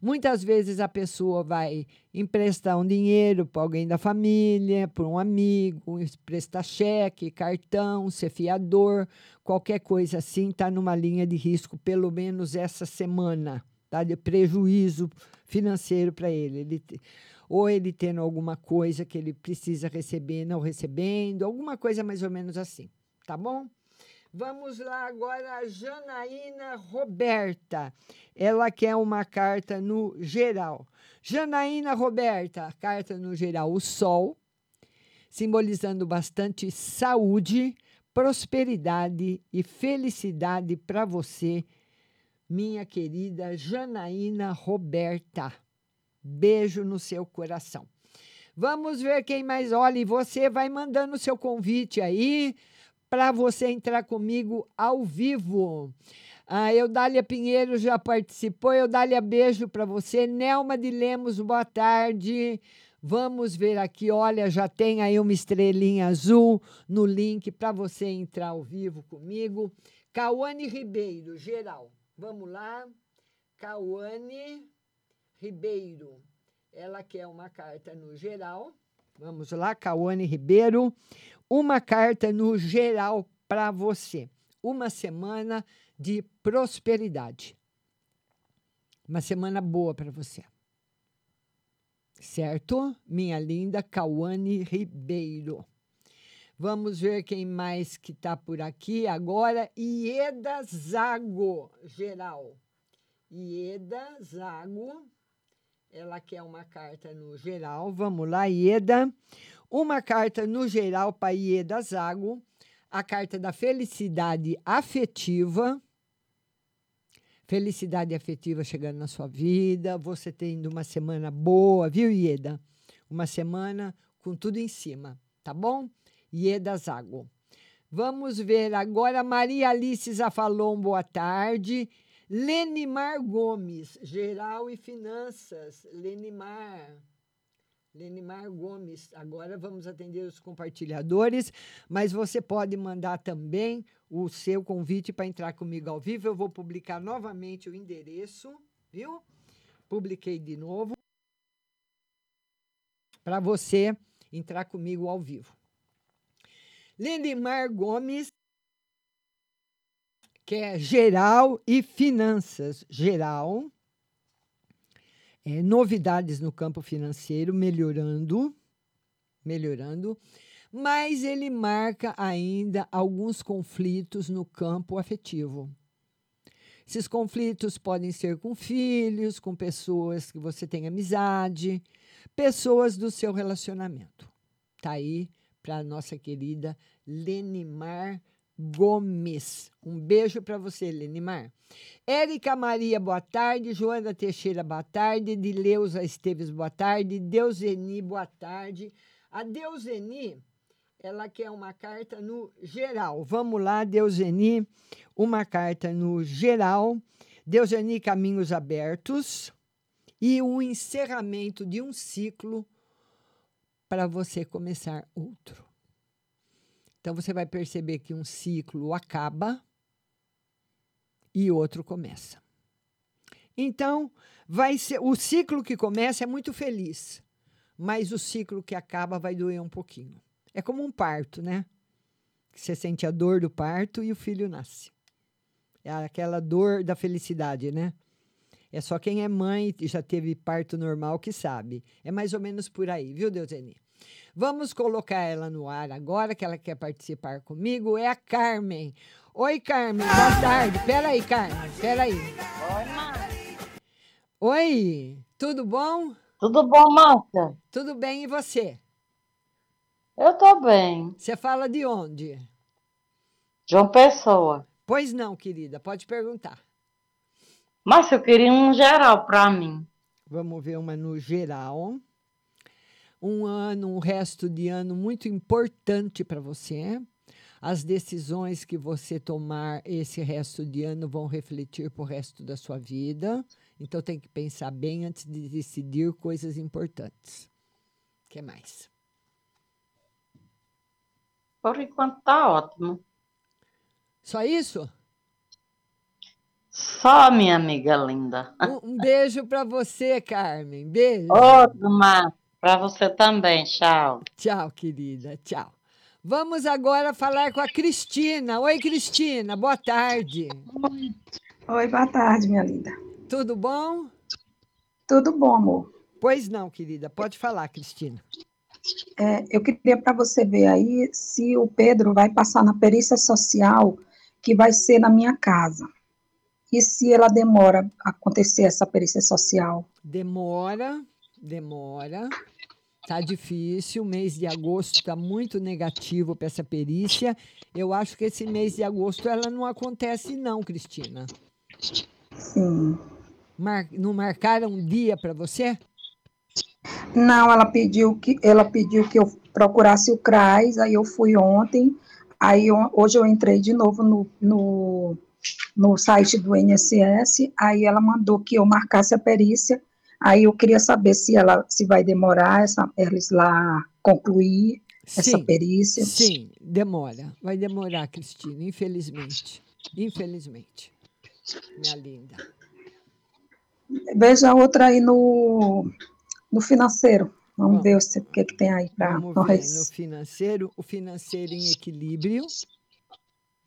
[SPEAKER 11] Muitas vezes a pessoa vai emprestar um dinheiro para alguém da família, para um amigo, emprestar cheque, cartão, ser fiador, qualquer coisa assim, está numa linha de risco, pelo menos essa semana, tá? De prejuízo financeiro para ele. ele. Ou ele tendo alguma coisa que ele precisa receber, não recebendo, alguma coisa mais ou menos assim, tá bom? Vamos lá agora, a Janaína Roberta. Ela quer uma carta no geral. Janaína Roberta, carta no geral, o Sol, simbolizando bastante saúde, prosperidade e felicidade para você, minha querida Janaína Roberta. Beijo no seu coração. Vamos ver quem mais olha e você vai mandando o seu convite aí para você entrar comigo ao vivo. A Eudália Pinheiro já participou. Eudália, beijo para você. Nelma de Lemos, boa tarde. Vamos ver aqui, olha, já tem aí uma estrelinha azul no link para você entrar ao vivo comigo. Cauane Ribeiro, geral. Vamos lá. Cauane Ribeiro. Ela quer uma carta no geral. Vamos lá, Cauane Ribeiro uma carta no geral para você. Uma semana de prosperidade. Uma semana boa para você. Certo? Minha linda Cauane Ribeiro. Vamos ver quem mais que está por aqui agora. Ieda Zago, geral. Ieda Zago. Ela quer uma carta no geral. Vamos lá, Ieda. Uma carta no geral para Ieda Zago, a carta da felicidade afetiva. Felicidade afetiva chegando na sua vida, você tendo uma semana boa, viu, Ieda? Uma semana com tudo em cima, tá bom? Ieda Zago. Vamos ver agora Maria Alice Zafalon, boa tarde. Lenimar Gomes, Geral e Finanças. Lenimar. Lenimar Gomes. Agora vamos atender os compartilhadores, mas você pode mandar também o seu convite para entrar comigo ao vivo. Eu vou publicar novamente o endereço, viu? Publiquei de novo para você entrar comigo ao vivo. Lenimar Gomes, que é geral e finanças geral é, novidades no campo financeiro, melhorando, melhorando, mas ele marca ainda alguns conflitos no campo afetivo. Esses conflitos podem ser com filhos, com pessoas que você tem amizade, pessoas do seu relacionamento. Tá aí para a nossa querida Lenimar Gomes. Um beijo para você, Lenimar. Érica Maria, boa tarde. Joana Teixeira, boa tarde. Dileuza Esteves, boa tarde. Deuseni, boa tarde. A Deuseni, ela quer uma carta no geral. Vamos lá, Deuseni, uma carta no geral. Deuseni, caminhos abertos e o encerramento de um ciclo para você começar outro. Então você vai perceber que um ciclo acaba e outro começa. Então, vai ser o ciclo que começa é muito feliz, mas o ciclo que acaba vai doer um pouquinho. É como um parto, né? Você sente a dor do parto e o filho nasce. É aquela dor da felicidade, né? É só quem é mãe e já teve parto normal que sabe. É mais ou menos por aí, viu, Deuseni? Vamos colocar ela no ar agora, que ela quer participar comigo. É a Carmen. Oi, Carmen. Boa tarde. Peraí, Carmen. Peraí.
[SPEAKER 20] Oi, mãe.
[SPEAKER 11] Oi. Tudo bom?
[SPEAKER 20] Tudo bom, Marta?
[SPEAKER 11] Tudo bem, e você?
[SPEAKER 20] Eu tô bem.
[SPEAKER 11] Você fala de onde?
[SPEAKER 20] João Pessoa.
[SPEAKER 11] Pois não, querida. Pode perguntar.
[SPEAKER 20] Mas eu queria um geral para mim.
[SPEAKER 11] Vamos ver uma no geral. Um ano, um resto de ano muito importante para você. As decisões que você tomar esse resto de ano vão refletir para o resto da sua vida. Então tem que pensar bem antes de decidir coisas importantes. O que mais?
[SPEAKER 20] Por enquanto tá ótimo.
[SPEAKER 11] Só isso?
[SPEAKER 20] Só, minha amiga linda.
[SPEAKER 11] Um, um beijo para você, Carmen. Beijo.
[SPEAKER 20] Outro, Mar. Para você também. Tchau.
[SPEAKER 11] Tchau, querida. Tchau. Vamos agora falar com a Cristina. Oi, Cristina. Boa tarde.
[SPEAKER 21] Oi. Oi, boa tarde, minha linda.
[SPEAKER 11] Tudo bom?
[SPEAKER 21] Tudo bom, amor.
[SPEAKER 11] Pois não, querida. Pode falar, Cristina.
[SPEAKER 21] É, eu queria para você ver aí se o Pedro vai passar na perícia social que vai ser na minha casa. E se ela demora a acontecer essa perícia social?
[SPEAKER 11] Demora, demora. Tá difícil. O mês de agosto está muito negativo para essa perícia. Eu acho que esse mês de agosto ela não acontece, não, Cristina.
[SPEAKER 21] Sim.
[SPEAKER 11] Mar... Não marcaram um dia para você?
[SPEAKER 21] Não, ela pediu que ela pediu que eu procurasse o CRAS, aí eu fui ontem, aí eu, hoje eu entrei de novo no, no, no site do INSS, aí ela mandou que eu marcasse a perícia, aí eu queria saber se ela se vai demorar essa, eles lá concluir essa
[SPEAKER 11] Sim,
[SPEAKER 21] perícia.
[SPEAKER 11] Sim, demora. Vai demorar, Cristina, infelizmente. Infelizmente. Minha linda.
[SPEAKER 21] Veja outra aí no, no financeiro. Vamos ver o que, que, tem aí para nós.
[SPEAKER 11] no financeiro, o financeiro em equilíbrio.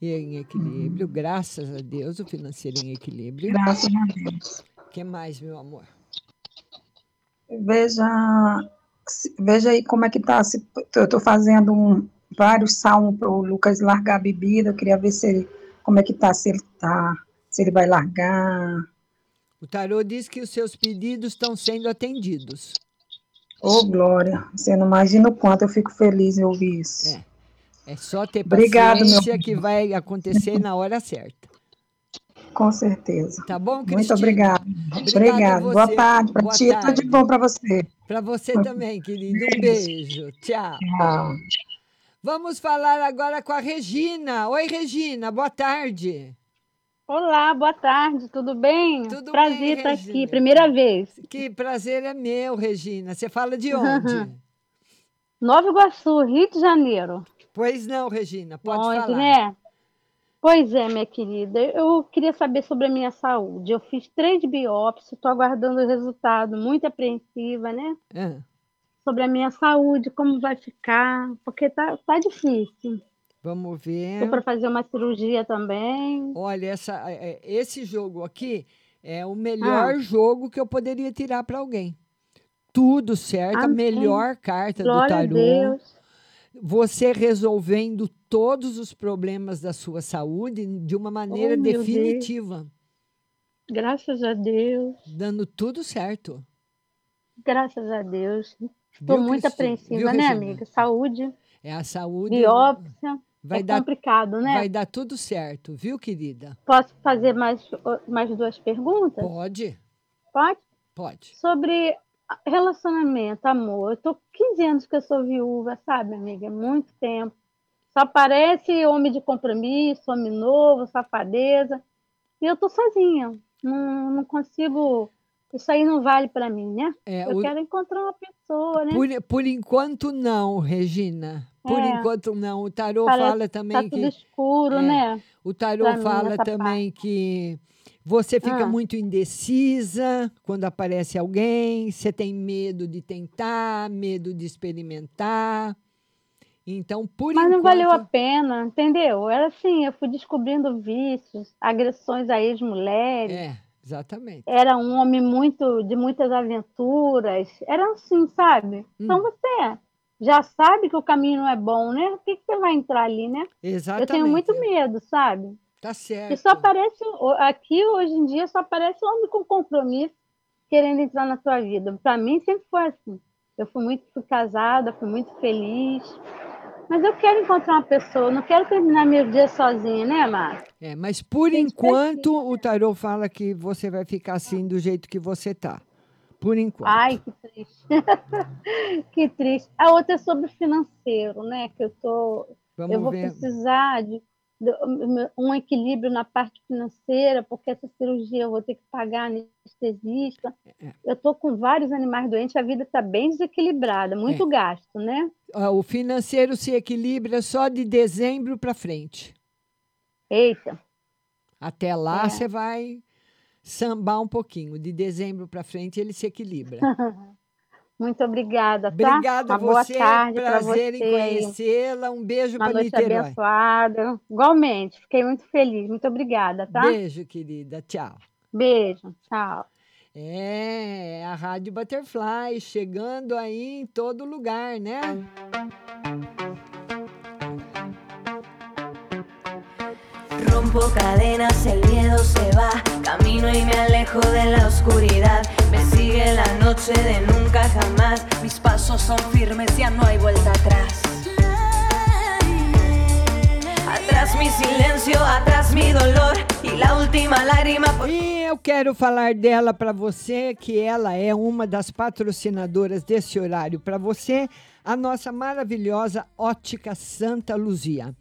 [SPEAKER 11] E em equilíbrio, graças a Deus, o financeiro em equilíbrio.
[SPEAKER 21] Graças a Deus.
[SPEAKER 11] O que mais, meu amor?
[SPEAKER 21] Veja, veja aí como é que tá. Se, eu estou fazendo um, vários salmos para o Lucas largar a bebida. Eu queria ver se ele, como é que tá, se ele tá, se ele vai largar.
[SPEAKER 11] O tarô diz que os seus pedidos estão sendo atendidos.
[SPEAKER 21] Ô, Glória, você não imagina o quanto eu fico feliz em ouvir isso.
[SPEAKER 11] É. É só ter
[SPEAKER 21] Obrigado, meu
[SPEAKER 11] paciência que vai acontecer na hora certa.
[SPEAKER 21] Com certeza.
[SPEAKER 11] Tá bom, Cristina?
[SPEAKER 21] Muito obrigada.
[SPEAKER 11] Obrigada.
[SPEAKER 21] Boa tarde para
[SPEAKER 11] Boa
[SPEAKER 21] ti. Tudo de bom para você.
[SPEAKER 11] Para você também, querido. Um beijo. Tchau.
[SPEAKER 21] Tchau.
[SPEAKER 11] Vamos falar agora com a Regina. Oi, Regina. Boa tarde.
[SPEAKER 22] Olá, boa tarde, tudo bem?
[SPEAKER 11] Tudo
[SPEAKER 22] Prazer
[SPEAKER 11] bem,
[SPEAKER 22] estar
[SPEAKER 11] Regina.
[SPEAKER 22] aqui, primeira vez.
[SPEAKER 11] Que prazer é meu, Regina. Você fala de onde?
[SPEAKER 22] Nova Iguaçu, Rio de Janeiro.
[SPEAKER 11] Pois não, Regina. Pode
[SPEAKER 22] Onde,
[SPEAKER 11] falar.
[SPEAKER 22] né? Pois é, minha querida. Eu queria saber sobre a minha saúde. Eu fiz três biópsias, estou aguardando o resultado, muito apreensiva, né?
[SPEAKER 11] Ah,
[SPEAKER 22] Sobre a minha saúde, como vai ficar, porque tá, tá difícil.
[SPEAKER 11] vamos ver.
[SPEAKER 22] Estou para fazer uma cirurgia também.
[SPEAKER 11] Olha, essa, é, é, esse jogo aqui é o melhor
[SPEAKER 22] Ah.
[SPEAKER 11] jogo que eu poderia tirar para alguém. Tudo certo, a
[SPEAKER 22] Amém.
[SPEAKER 11] melhor carta
[SPEAKER 22] Glória a
[SPEAKER 11] do tarô.
[SPEAKER 22] Deus.
[SPEAKER 11] Você resolvendo todos os problemas da sua saúde de uma maneira
[SPEAKER 22] Oh,
[SPEAKER 11] definitiva,
[SPEAKER 22] Graças a Deus.
[SPEAKER 11] dando tudo certo.
[SPEAKER 22] Graças a Deus. Estou muito apreensiva,
[SPEAKER 11] Viu,
[SPEAKER 22] né, amiga? Saúde,
[SPEAKER 11] É a saúde.
[SPEAKER 22] biópsia.
[SPEAKER 11] Vai
[SPEAKER 22] é
[SPEAKER 11] dar-
[SPEAKER 22] complicado, né?
[SPEAKER 11] Vai dar tudo certo, viu, querida?
[SPEAKER 22] Posso fazer mais, mais duas perguntas?
[SPEAKER 11] Pode,
[SPEAKER 22] Pode?
[SPEAKER 11] pode.
[SPEAKER 22] Sobre relacionamento, amor. Eu tô com 15 anos que eu sou viúva, sabe, amiga? É muito tempo. Só parece homem de compromisso, homem novo, safadeza. E eu tô sozinha. Não, não consigo. Isso aí não vale para mim, né?
[SPEAKER 11] É,
[SPEAKER 22] eu
[SPEAKER 11] o-
[SPEAKER 22] quero encontrar uma pessoa, né?
[SPEAKER 11] Por, por enquanto, não, Regina. Por
[SPEAKER 22] É.
[SPEAKER 11] enquanto, não. O tarô
[SPEAKER 22] Parece
[SPEAKER 11] fala
[SPEAKER 22] que
[SPEAKER 11] também
[SPEAKER 22] tá
[SPEAKER 11] que.
[SPEAKER 22] tudo escuro,
[SPEAKER 11] É.
[SPEAKER 22] né?
[SPEAKER 11] O tarô
[SPEAKER 22] Pra
[SPEAKER 11] fala também que você fica
[SPEAKER 22] Ah.
[SPEAKER 11] muito indecisa quando aparece alguém, você tem medo de tentar, medo de experimentar. Então, por
[SPEAKER 22] Mas
[SPEAKER 11] enquanto.
[SPEAKER 22] não valeu a pena, entendeu? Era assim, eu fui descobrindo vícios, agressões a ex-mulheres.
[SPEAKER 11] É, exatamente.
[SPEAKER 22] Era um homem muito de muitas aventuras. Era assim, sabe?
[SPEAKER 11] Hum.
[SPEAKER 22] Então você já sabe que o caminho não é bom, né? Por que, que você vai entrar ali, né?
[SPEAKER 11] Exatamente.
[SPEAKER 22] Eu tenho muito medo, sabe?
[SPEAKER 11] Tá certo.
[SPEAKER 22] E só aparece aqui hoje em dia só aparece homem com compromisso querendo entrar na sua vida. Para mim sempre foi assim. Eu fui muito fui casada, fui muito feliz. Mas eu quero encontrar uma pessoa, não quero terminar meu dia sozinha, né, Márcia?
[SPEAKER 11] É, mas por enquanto o tarô fala que você vai ficar assim do jeito que você tá. Por enquanto.
[SPEAKER 22] Ai, que triste. que triste. A outra é sobre financeiro, né? Que eu tô.
[SPEAKER 11] Vamos
[SPEAKER 22] eu vou
[SPEAKER 11] ver.
[SPEAKER 22] precisar de um equilíbrio na parte financeira, porque essa cirurgia eu vou ter que pagar anestesista.
[SPEAKER 11] É.
[SPEAKER 22] Eu tô com vários animais doentes, a vida está bem desequilibrada, muito
[SPEAKER 11] É.
[SPEAKER 22] gasto, né?
[SPEAKER 11] O financeiro se equilibra só de dezembro para frente.
[SPEAKER 22] Eita.
[SPEAKER 11] Até lá
[SPEAKER 22] É.
[SPEAKER 11] você vai sambar um pouquinho. De dezembro para frente ele se equilibra.
[SPEAKER 22] Muito obrigada, tá?
[SPEAKER 11] Obrigada a
[SPEAKER 22] Uma boa
[SPEAKER 11] você.
[SPEAKER 22] tarde para
[SPEAKER 11] Prazer
[SPEAKER 22] você.
[SPEAKER 11] em conhecê-la. Um beijo
[SPEAKER 22] Uma
[SPEAKER 11] para
[SPEAKER 22] noite
[SPEAKER 11] Niterói.
[SPEAKER 22] abençoada. Igualmente, fiquei muito feliz. Muito obrigada, tá?
[SPEAKER 11] Beijo, querida. Tchau.
[SPEAKER 22] Beijo. Tchau.
[SPEAKER 11] É, a Rádio Butterfly chegando aí em todo lugar, né?
[SPEAKER 12] Rompo cadenas, el miedo se va. Camino y me alejo de la oscuridad. Me sigue la noche de nunca jamás. Mis pasos son firmes, ya no hay vuelta atrás. Atrás mi silencio, atrás mi dolor la última lágrima.
[SPEAKER 11] E eu quero falar dela para você, que ela é uma das patrocinadoras desse horário para você, a nossa maravilhosa Ótica Santa Luzia.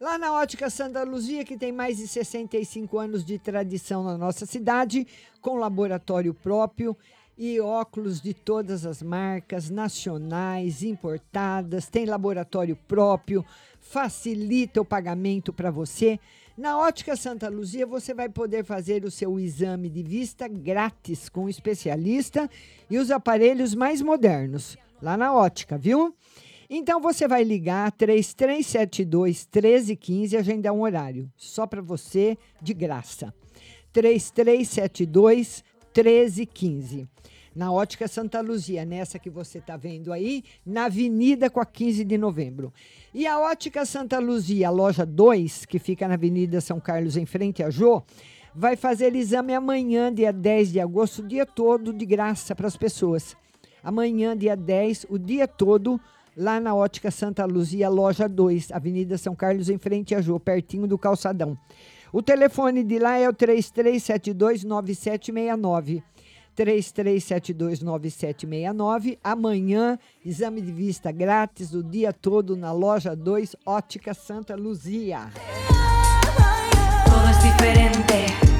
[SPEAKER 11] Lá na Ótica Santa Luzia, que tem mais de 65 anos de tradição na nossa cidade, com laboratório próprio e óculos de todas as marcas, nacionais, importadas, tem laboratório próprio, facilita o pagamento para você. Na Ótica Santa Luzia, você vai poder fazer o seu exame de vista grátis com especialista e os aparelhos mais modernos, lá na Ótica, viu? Então você vai ligar 3372 1315 e agendar um horário, só para você, de graça. 3372 1315. Na Ótica Santa Luzia, nessa que você está vendo aí, na Avenida com a 15 de novembro. E a Ótica Santa Luzia, loja 2, que fica na Avenida São Carlos, em frente a Jô, vai fazer exame amanhã, dia 10 de agosto, o dia todo de graça para as pessoas. Amanhã, dia 10, o dia todo, lá na Ótica Santa Luzia, loja 2, Avenida São Carlos, em frente a Jô, pertinho do calçadão. O telefone de lá é o 33729769. 33729769. Amanhã, exame de vista grátis o dia todo na loja 2, Ótica Santa Luzia.
[SPEAKER 12] Todo es diferente.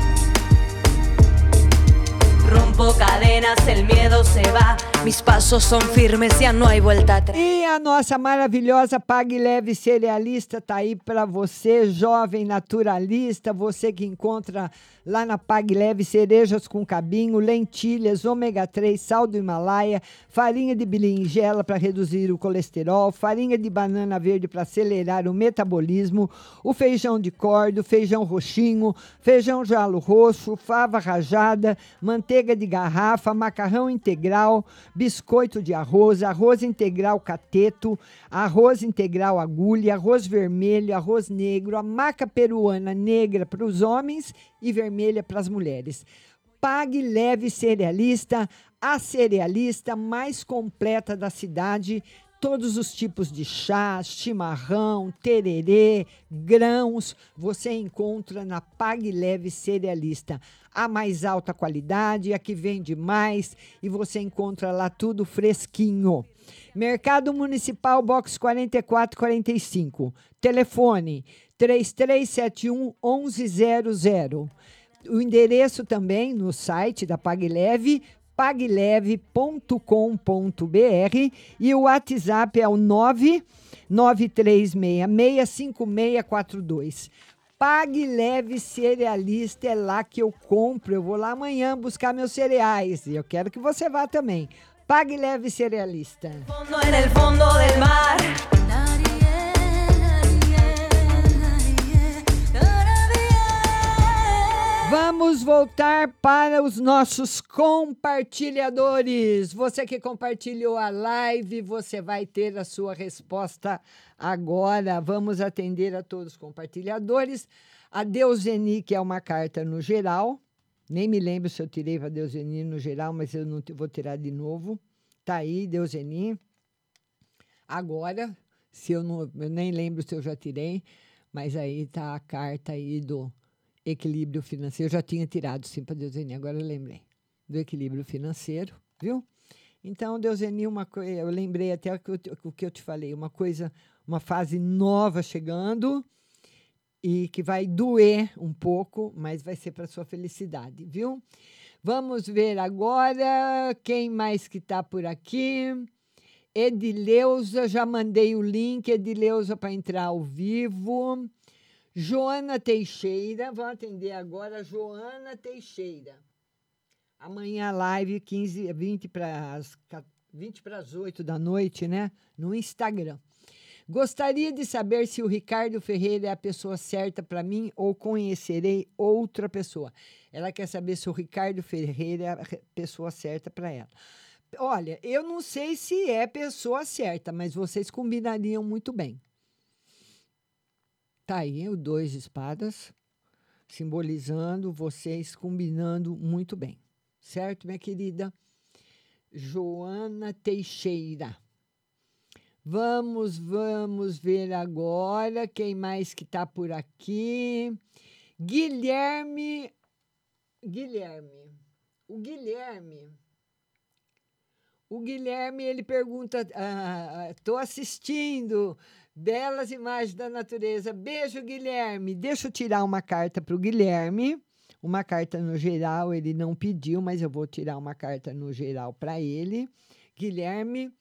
[SPEAKER 12] Rompo cadenas, el miedo se va. Mis pasos son firmes, ya no hay vuelta atrás.
[SPEAKER 11] E a nossa maravilhosa Pague Leve Cerealista tá aí para você, jovem naturalista, você que encontra lá na Pague Leve cerejas com cabinho, lentilhas, ômega 3, sal do Himalaia, farinha de berinjela para reduzir o colesterol, farinha de banana verde para acelerar o metabolismo, o feijão de corda, feijão roxinho, feijão jalo roxo, fava rajada, manteiga de garrafa, macarrão integral, biscoito de arroz, arroz integral cateto, arroz integral agulha, arroz vermelho, arroz negro, a maca peruana negra para os homens e vermelha para as mulheres. Pague Leve Cerealista, a cerealista mais completa da cidade. Todos os tipos de chá, chimarrão, tererê, grãos, você encontra na Pague Leve Cerealista. A mais alta qualidade, a que vende mais e você encontra lá tudo fresquinho. Mercado Municipal Box 4445. Telefone 3371 1100. O endereço também no site da PagLeve, pagleve.com.br e o WhatsApp é o 993665642. Pague Leve Cerealista é lá que eu compro. Eu vou lá amanhã buscar meus cereais e eu quero que você vá também. Pague Leve Cerealista. Vamos voltar para os nossos compartilhadores. Você que compartilhou a live, você vai ter a sua resposta agora. Vamos atender a todos os compartilhadores. A Deuseni, que é uma carta no geral. Nem me lembro se eu tirei para Deuseni no geral, mas eu não vou tirar de novo. Tá aí, Deuseni. Agora, se eu não, eu nem lembro se eu já tirei, mas aí tá a carta aí do equilíbrio financeiro. Eu já tinha tirado sim para Deuseni, agora eu lembrei. Do equilíbrio financeiro, viu? Então, Deuseni, uma coisa, eu lembrei até o que eu, o que eu te falei, uma coisa, uma fase nova chegando e que vai doer um pouco, mas vai ser para sua felicidade, viu? Vamos ver agora quem mais que está por aqui. Edileuza, já mandei o link, Edileuza, para entrar ao vivo. Joana Teixeira, vamos atender agora Joana Teixeira. Amanhã live 15, 20 para as 20 para as 8 da noite, né? No Instagram. Gostaria de saber se o Ricardo Ferreira é a pessoa certa para mim ou conhecerei outra pessoa. Ela quer saber se o Ricardo Ferreira é a pessoa certa para ela. Olha, eu não sei se é pessoa certa, mas vocês combinariam muito bem. Tá aí o dois de espadas, simbolizando vocês combinando muito bem. Certo, minha querida? Joana Teixeira. Vamos, vamos ver agora quem mais que está por aqui. Guilherme. Guilherme. O Guilherme. O Guilherme, ele pergunta, estou assistindo, belas imagens da natureza. Beijo, Guilherme. Deixa eu tirar uma carta para o Guilherme. Uma carta no geral, ele não pediu, mas eu vou tirar uma carta no geral para ele. Guilherme,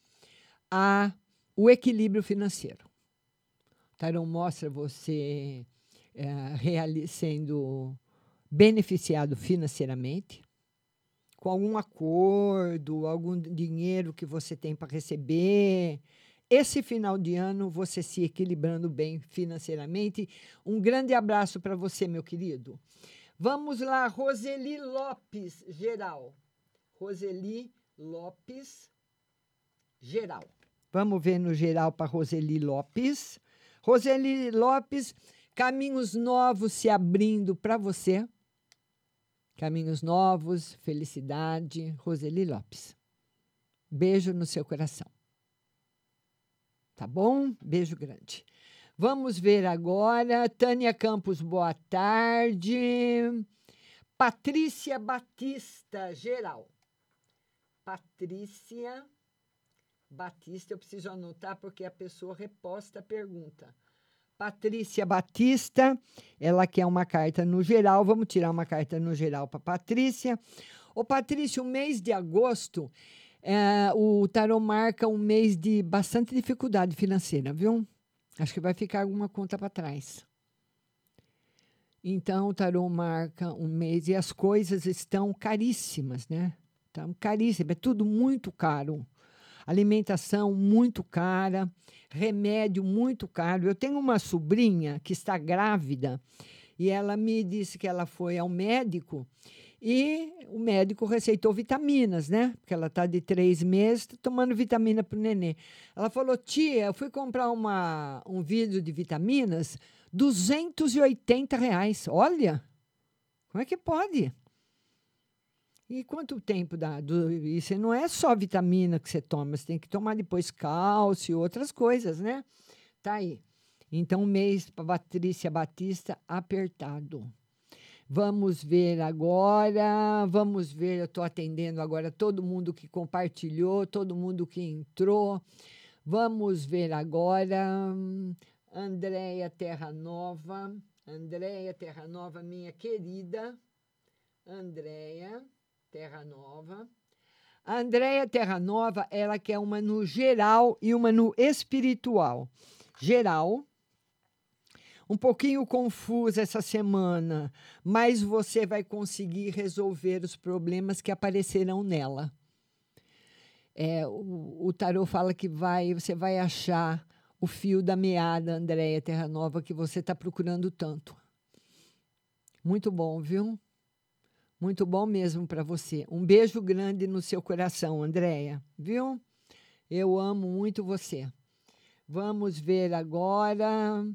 [SPEAKER 11] a, o equilíbrio financeiro. O Tarot mostra você reali- sendo beneficiado financeiramente com algum acordo, algum dinheiro que você tem para receber. Esse final de ano, você se equilibrando bem financeiramente. Um grande abraço para você, meu querido. Vamos lá, Roseli Lopes, geral. Roseli Lopes, geral. Vamos ver no geral para Roseli Lopes. Roseli Lopes, caminhos novos se abrindo para você. Caminhos novos, felicidade. Roseli Lopes. Beijo no seu coração. Tá bom? Beijo grande. Vamos ver agora. Tânia Campos, boa tarde. Patrícia Batista, geral. Patrícia Batista, eu preciso anotar porque a pessoa reposta a pergunta. Patrícia Batista, ela quer uma carta no geral. Vamos tirar uma carta no geral para Patrícia. Ô, Patrícia, o mês de agosto, é, o tarot marca um mês de bastante dificuldade financeira, viu? Acho que vai ficar alguma conta para trás. Então, o tarot marca um mês e as coisas estão caríssimas, né? Estão caríssimas, é tudo muito caro. Alimentação muito cara, remédio muito caro. Eu tenho uma sobrinha que está grávida e ela me disse que ela foi ao médico e o médico receitou vitaminas, né? Porque ela está de três meses tomando vitamina para o nenê. Ela falou, tia, eu fui comprar uma, um vidro de vitaminas, 280 reais. Olha, como é que pode? E quanto tempo dá? Do, isso não é só vitamina que você toma, você tem que tomar depois cálcio e outras coisas, né? Tá aí. Então, mês para Patrícia Batista apertado. Vamos ver agora, vamos ver, eu estou atendendo agora todo mundo que compartilhou, todo mundo que entrou. Vamos ver agora, Andréia Terra Nova, Andréia Terra Nova, minha querida, Andréia Terra Nova. A Andréia Terra Nova, ela quer uma no geral e uma no espiritual. Geral, um pouquinho confusa essa semana, mas você vai conseguir resolver os problemas que aparecerão nela. É, o, o tarô fala que vai, você vai achar o fio da meada, Andréia Terra Nova, que você está procurando tanto. Muito bom, viu? Muito bom mesmo para você. Um beijo grande no seu coração, Andréia, viu? Eu amo muito você. Vamos ver agora.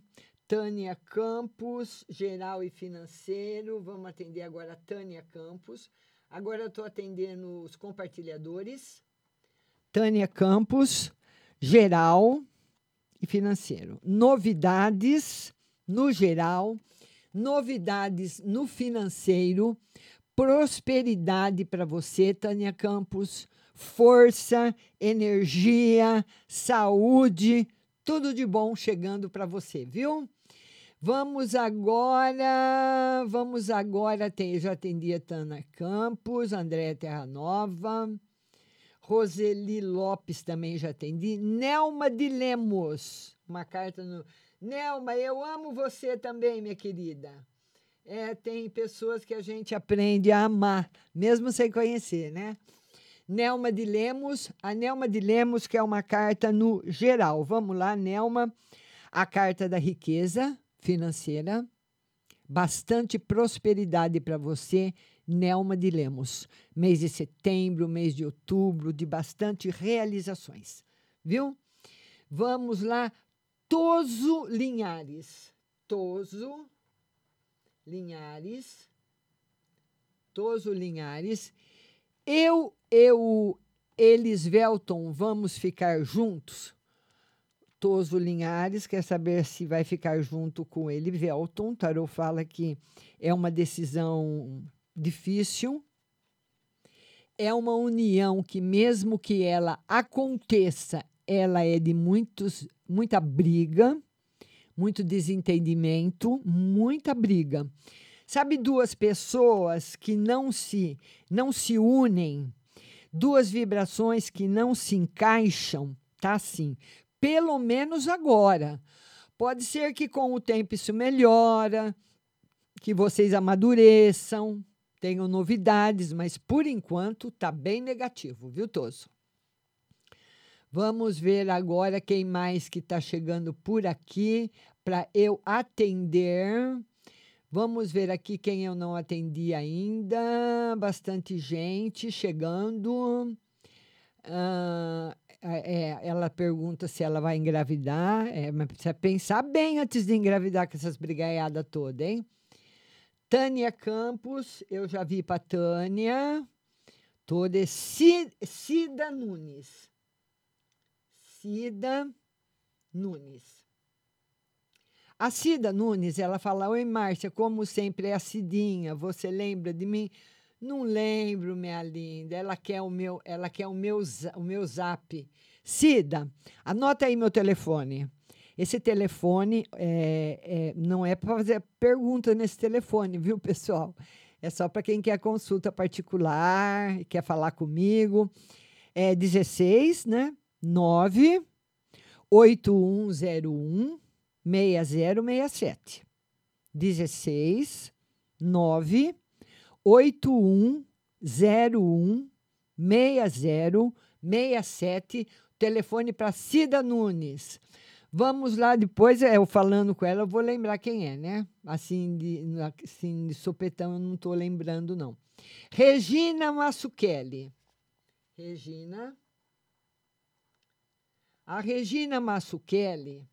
[SPEAKER 11] Tânia Campos, geral e financeiro. Vamos atender agora a Tânia Campos. Agora estou atendendo os compartilhadores. Tânia Campos, geral e financeiro. Novidades no geral, novidades no financeiro, prosperidade para você, Tânia Campos, força, energia, saúde, tudo de bom chegando para você, viu? Vamos agora, vamos agora, tem, já atendi a Tana Campos, Andréa Terra Nova, Roseli Lopes também já atendi, Nelma de Lemos, uma carta no... Nelma, eu amo você também, minha querida. É, tem pessoas que a gente aprende a amar, mesmo sem conhecer, né? Nelma de Lemos, a Nelma de Lemos, que é uma carta no geral. Vamos lá, Nelma, a carta da riqueza, financeira, bastante prosperidade para você, Nelma de Lemos. Mês de setembro, mês de outubro, de bastante realizações. Viu? Vamos lá, Toso Linhares. Toso Linhares. Toso Linhares. Eu, eu, eles, Velton, vamos ficar juntos? Toso Linhares quer saber se vai ficar junto com ele. Velton, Tarot fala que é uma decisão difícil. É uma união que, mesmo que ela aconteça, ela é de muitos, muita briga, muito desentendimento, muita briga. Sabe duas pessoas que não se não se unem, duas vibrações que não se encaixam, tá assim pelo menos agora. Pode ser que com o tempo isso melhora, que vocês amadureçam, tenham novidades, mas por enquanto está bem negativo, viu, Toso? Vamos ver agora quem mais que está chegando por aqui para eu atender. Vamos ver aqui quem eu não atendi ainda. Bastante gente chegando. Uh, é, ela pergunta se ela vai engravidar, é, mas precisa pensar bem antes de engravidar com essas brigaiadas todas, hein? Tânia Campos, eu já vi para Tânia. Toda Cida Nunes. Cida Nunes. A Cida Nunes, ela fala: Oi, Márcia, como sempre é a Cidinha, você lembra de mim? Não lembro, minha linda. Ela quer o meu, ela quer o meu, o meu zap. Cida, anota aí meu telefone. Esse telefone é, é, não é para fazer pergunta nesse telefone, viu, pessoal? É só para quem quer consulta particular, quer falar comigo. É 16, né? 9 8101 6067. 16 9 8101 6067, telefone para Cida Nunes. Vamos lá, depois eu falando com ela, eu vou lembrar quem é, né? Assim, de, assim, de sopetão eu não estou lembrando, não. Regina Massuchelli. Regina. A Regina Massuchelli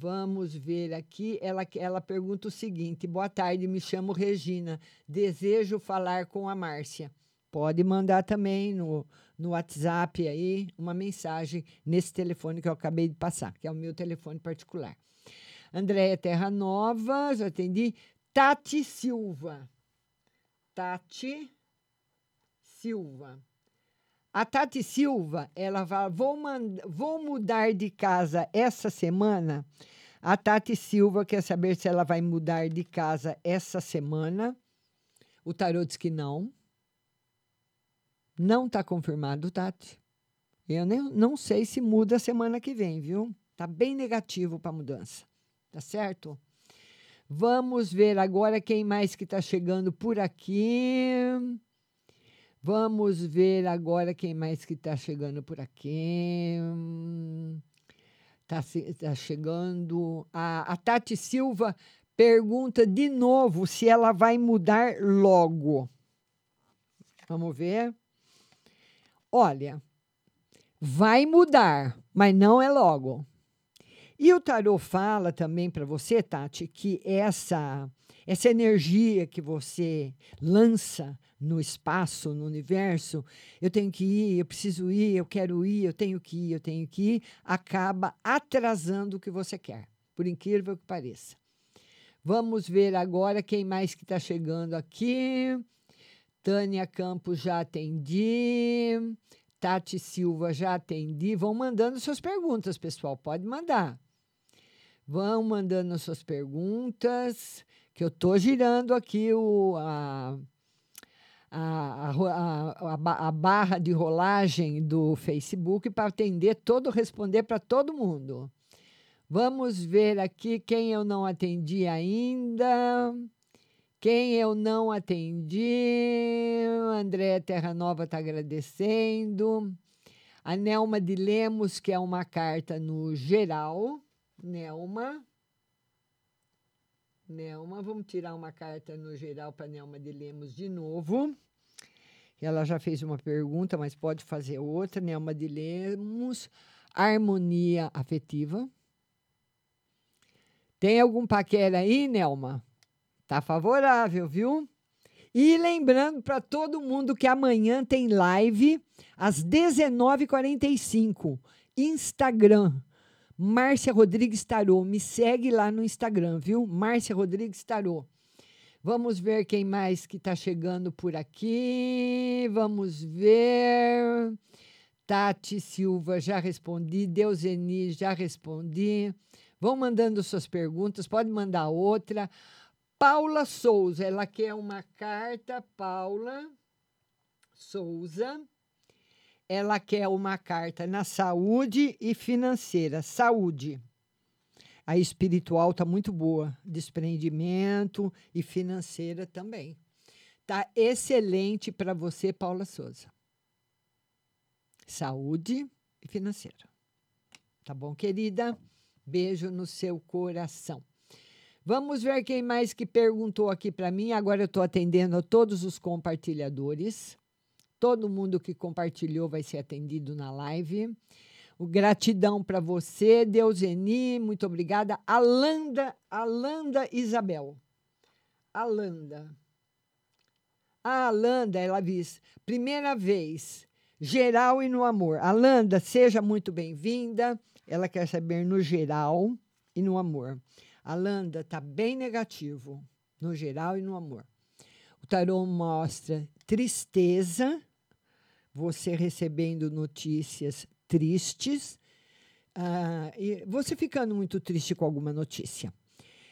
[SPEAKER 11] Vamos ver aqui. Ela, ela pergunta o seguinte: Boa tarde, me chamo Regina. Desejo falar com a Márcia. Pode mandar também no, no WhatsApp aí uma mensagem nesse telefone que eu acabei de passar, que é o meu telefone particular. Andréia Terra Nova, já atendi. Tati Silva. Tati Silva. A Tati Silva, ela fala: vou, vou mudar de casa essa semana. A Tati Silva quer saber se ela vai mudar de casa essa semana. O tarô diz que não. Não está confirmado, Tati. Eu nem, não sei se muda semana que vem, viu? Tá bem negativo para mudança. Tá certo? Vamos ver agora quem mais que está chegando por aqui. Vamos ver agora quem mais que está chegando por aqui. Está tá chegando. A, a Tati Silva pergunta de novo se ela vai mudar logo. Vamos ver. Olha, vai mudar, mas não é logo. E o tarô fala também para você, Tati, que essa essa energia que você lança no espaço, no universo, eu tenho que ir, eu preciso ir, eu quero ir, eu tenho que ir, eu tenho que ir, acaba atrasando o que você quer, por incrível que pareça. Vamos ver agora quem mais que está chegando aqui. Tânia Campos já atendi. Tati Silva já atendi. Vão mandando suas perguntas, pessoal. Pode mandar. Vão mandando suas perguntas, que eu estou girando aqui o, a, a, a, a, a barra de rolagem do Facebook para atender todo, responder para todo mundo. Vamos ver aqui quem eu não atendi ainda. Quem eu não atendi, André Terra Nova está agradecendo. A Nelma de Lemos, que é uma carta no geral. Nelma. Nelma, vamos tirar uma carta no geral para Nelma de Lemos de novo. Ela já fez uma pergunta, mas pode fazer outra. Nelma de Lemos, harmonia afetiva. Tem algum paquera aí, Nelma? Tá favorável, viu? E lembrando para todo mundo que amanhã tem live às 19h45. Instagram. Márcia Rodrigues Tarô. Me segue lá no Instagram, viu? Márcia Rodrigues Tarô. Vamos ver quem mais que está chegando por aqui. Vamos ver. Tati Silva, já respondi. Deuseni, já respondi. Vão mandando suas perguntas, pode mandar outra. Paula Souza, ela quer uma carta, Paula Souza. Ela quer uma carta na saúde e financeira. Saúde. A espiritual está muito boa, desprendimento e financeira também. Tá excelente para você, Paula Souza. Saúde e financeira. Tá bom, querida? Beijo no seu coração. Vamos ver quem mais que perguntou aqui para mim. Agora eu estou atendendo a todos os compartilhadores. Todo mundo que compartilhou vai ser atendido na live. O gratidão para você, Deuseni, muito obrigada. Alanda, Alanda Isabel. Alanda. A Alanda, ela diz, primeira vez, geral e no amor. Alanda, seja muito bem-vinda. Ela quer saber no geral e no amor. Alanda está bem negativo, no geral e no amor. O tarô mostra tristeza, você recebendo notícias tristes, ah, e você ficando muito triste com alguma notícia.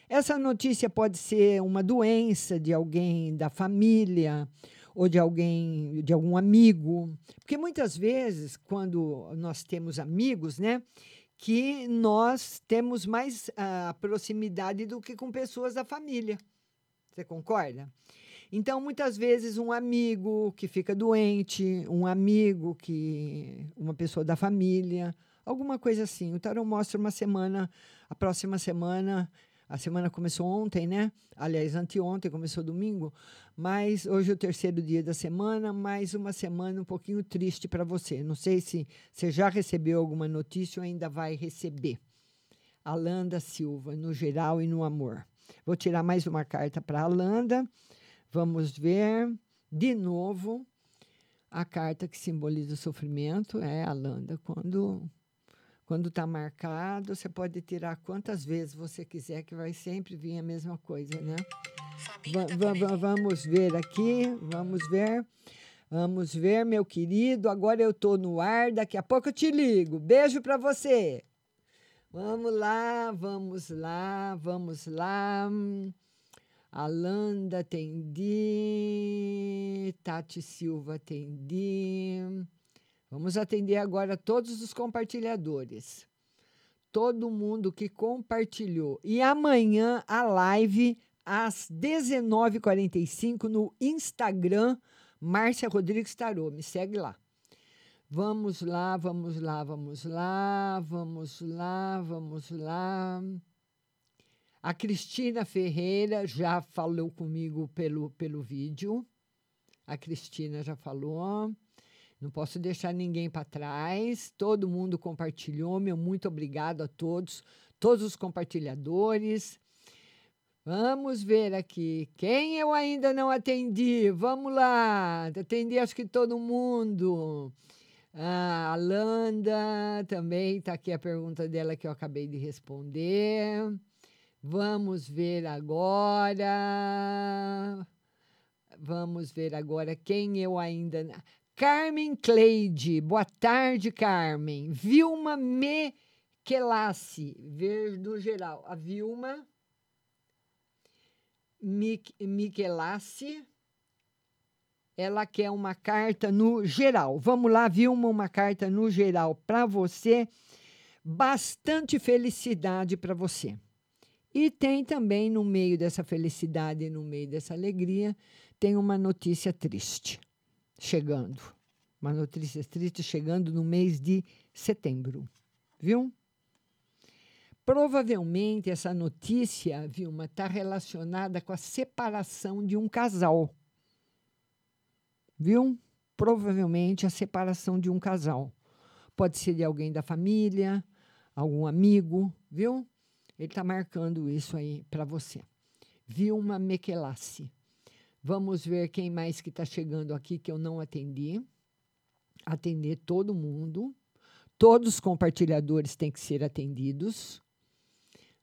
[SPEAKER 11] Essa notícia pode ser uma doença de alguém da família ou de alguém, de algum amigo, porque muitas vezes quando nós temos amigos, né, que nós temos mais uh, proximidade do que com pessoas da família. Você concorda? Então, muitas vezes, um amigo que fica doente, um amigo que. uma pessoa da família, alguma coisa assim. O tarot mostra uma semana, a próxima semana. A semana começou ontem, né? Aliás, anteontem, começou domingo. Mas hoje é o terceiro dia da semana, mais uma semana um pouquinho triste para você. Não sei se você já recebeu alguma notícia ou ainda vai receber. Alanda Silva, no geral e no amor. Vou tirar mais uma carta para Alanda. Vamos ver de novo a carta que simboliza o sofrimento é a Alanda. Quando quando está marcado, você pode tirar quantas vezes você quiser, que vai sempre vir a mesma coisa, né? Va va vamos ver aqui, vamos ver. Vamos ver, meu querido. Agora eu estou no ar, daqui a pouco eu te ligo. Beijo para você. Vamos lá, vamos lá, vamos lá. Alanda atendi, Tati Silva atendi. Vamos atender agora todos os compartilhadores. Todo mundo que compartilhou. E amanhã a live às 19h45 no Instagram Márcia Rodrigues Tarô. Me segue lá. Vamos lá, vamos lá, vamos lá, vamos lá, vamos lá. A Cristina Ferreira já falou comigo pelo, pelo vídeo. A Cristina já falou. Não posso deixar ninguém para trás. Todo mundo compartilhou. Meu muito obrigado a todos, todos os compartilhadores. Vamos ver aqui. Quem eu ainda não atendi? Vamos lá. Atendi acho que todo mundo. A Alanda também está aqui a pergunta dela que eu acabei de responder. Vamos ver agora. Vamos ver agora quem eu ainda. Carmen Cleide. Boa tarde, Carmen. Vilma Mequelassi. Ver do geral. A Vilma Michelassi. Ela quer uma carta no geral. Vamos lá, Vilma, uma carta no geral para você. Bastante felicidade para você. E tem também, no meio dessa felicidade, no meio dessa alegria, tem uma notícia triste chegando. Uma notícia triste chegando no mês de setembro. Viu? Provavelmente essa notícia, Vilma, está relacionada com a separação de um casal. Viu? Provavelmente a separação de um casal. Pode ser de alguém da família, algum amigo, viu? Ele está marcando isso aí para você. Vilma Mequelassi. Vamos ver quem mais que está chegando aqui que eu não atendi. Atender todo mundo. Todos os compartilhadores têm que ser atendidos.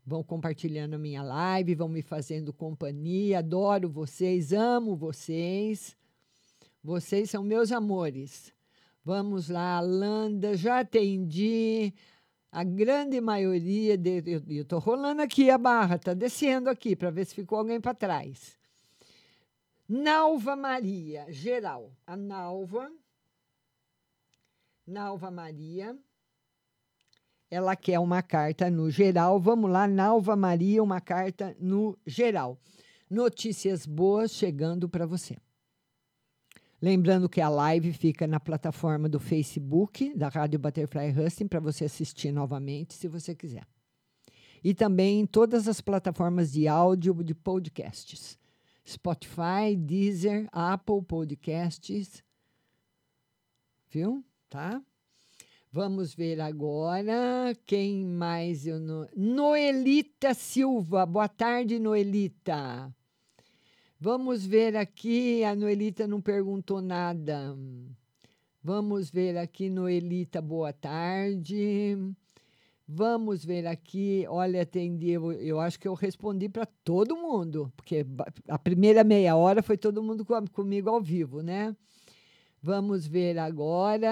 [SPEAKER 11] Vão compartilhando a minha live, vão me fazendo companhia. Adoro vocês, amo vocês. Vocês são meus amores. Vamos lá, Alanda, já atendi a grande maioria. De, eu estou rolando aqui a barra, está descendo aqui para ver se ficou alguém para trás. Nalva Maria, geral. A Nalva. Nalva Maria. Ela quer uma carta no geral. Vamos lá, Nalva Maria, uma carta no geral. Notícias boas chegando para você. Lembrando que a live fica na plataforma do Facebook da Rádio Butterfly Husting para você assistir novamente, se você quiser. E também em todas as plataformas de áudio de podcasts. Spotify, Deezer, Apple Podcasts. Viu? Tá? Vamos ver agora quem mais eu não... Noelita Silva. Boa tarde, Noelita. Vamos ver aqui, a Noelita não perguntou nada. Vamos ver aqui, Noelita, boa tarde. Vamos ver aqui, olha, atendi, eu, eu acho que eu respondi para todo mundo, porque a primeira meia hora foi todo mundo com, comigo ao vivo, né? Vamos ver agora,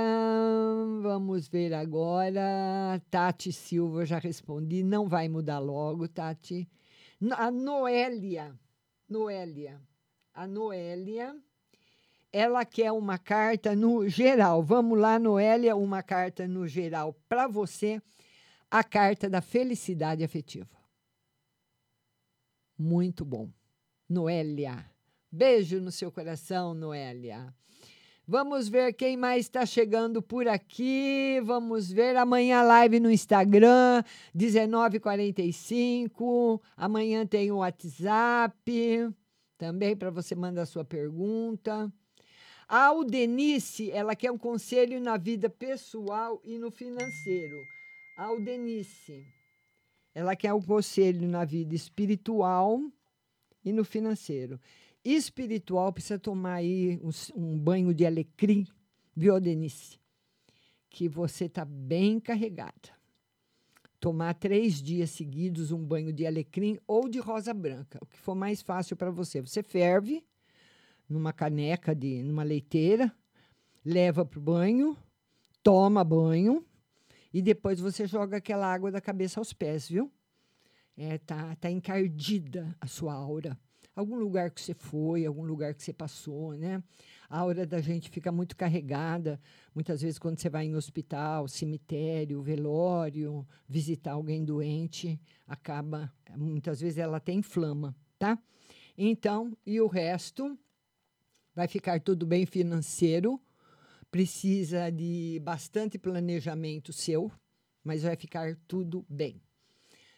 [SPEAKER 11] vamos ver agora. Tati Silva, já respondi, não vai mudar logo, Tati. A Noélia, Noélia, a Noélia, ela quer uma carta no geral. Vamos lá, Noélia, uma carta no geral para você, a carta da felicidade afetiva. Muito bom. Noélia, beijo no seu coração, Noélia. Vamos ver quem mais está chegando por aqui. Vamos ver amanhã live no Instagram, 19h45. Amanhã tem o WhatsApp também para você mandar sua pergunta. A Aldenice, ela quer um conselho na vida pessoal e no financeiro. Aldenice, Ela quer um conselho na vida espiritual e no financeiro. Espiritual precisa tomar aí um, um banho de alecrim, viu, Denise? Que você está bem carregada. Tomar três dias seguidos um banho de alecrim ou de rosa branca, o que for mais fácil para você. Você ferve numa caneca de, numa leiteira, leva para o banho, toma banho e depois você joga aquela água da cabeça aos pés, viu? É, tá, tá encardida a sua aura. Algum lugar que você foi, algum lugar que você passou, né? A aura da gente fica muito carregada. Muitas vezes, quando você vai em hospital, cemitério, velório, visitar alguém doente, acaba. Muitas vezes ela até inflama, tá? Então, e o resto vai ficar tudo bem financeiro. Precisa de bastante planejamento seu, mas vai ficar tudo bem.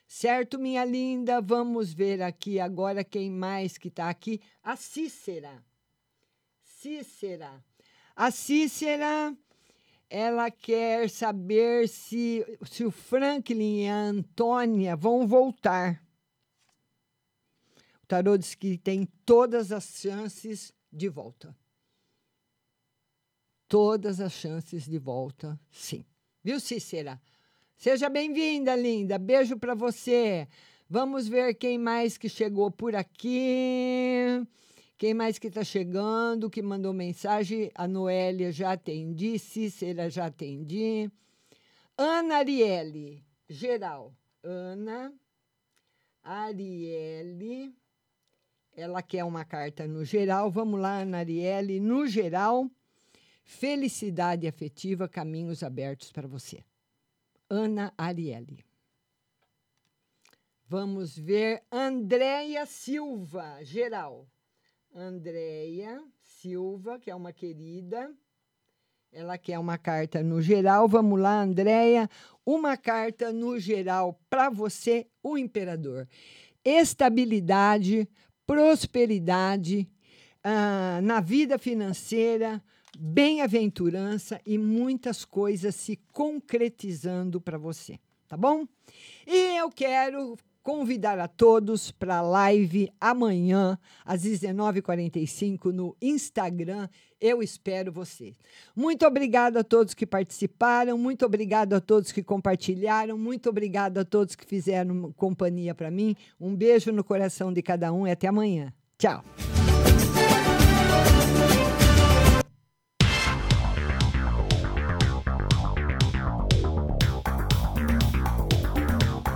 [SPEAKER 11] Certo, minha linda? Vamos ver aqui agora quem mais que está aqui. A Cícera. Cícera. A Cícera, ela quer saber se, se o Franklin e a Antônia vão voltar. O tarô diz que tem todas as chances de volta. Todas as chances de volta, sim. Viu, Cícera? Seja bem-vinda, linda. Beijo para você. Vamos ver quem mais que chegou por aqui. Quem mais que está chegando, que mandou mensagem? A Noélia já atendi, Cícera já atendi. Ana Arielle, geral. Ana Arielle. Ela quer uma carta no geral. Vamos lá, Ana Arielle. No geral, felicidade afetiva, caminhos abertos para você. Ana Arielle. Vamos ver Andréia Silva, geral. Andréia Silva, que é uma querida. Ela quer uma carta no geral. Vamos lá, Andréia. Uma carta no geral para você, o imperador. Estabilidade, prosperidade ah, na vida financeira, bem-aventurança e muitas coisas se concretizando para você, tá bom? E eu quero convidar a todos para a live amanhã, às 19h45, no Instagram. Eu espero você. Muito obrigado a todos que participaram, muito obrigado a todos que compartilharam, muito obrigado a todos que fizeram companhia para mim. Um beijo no coração de cada um e até amanhã. Tchau.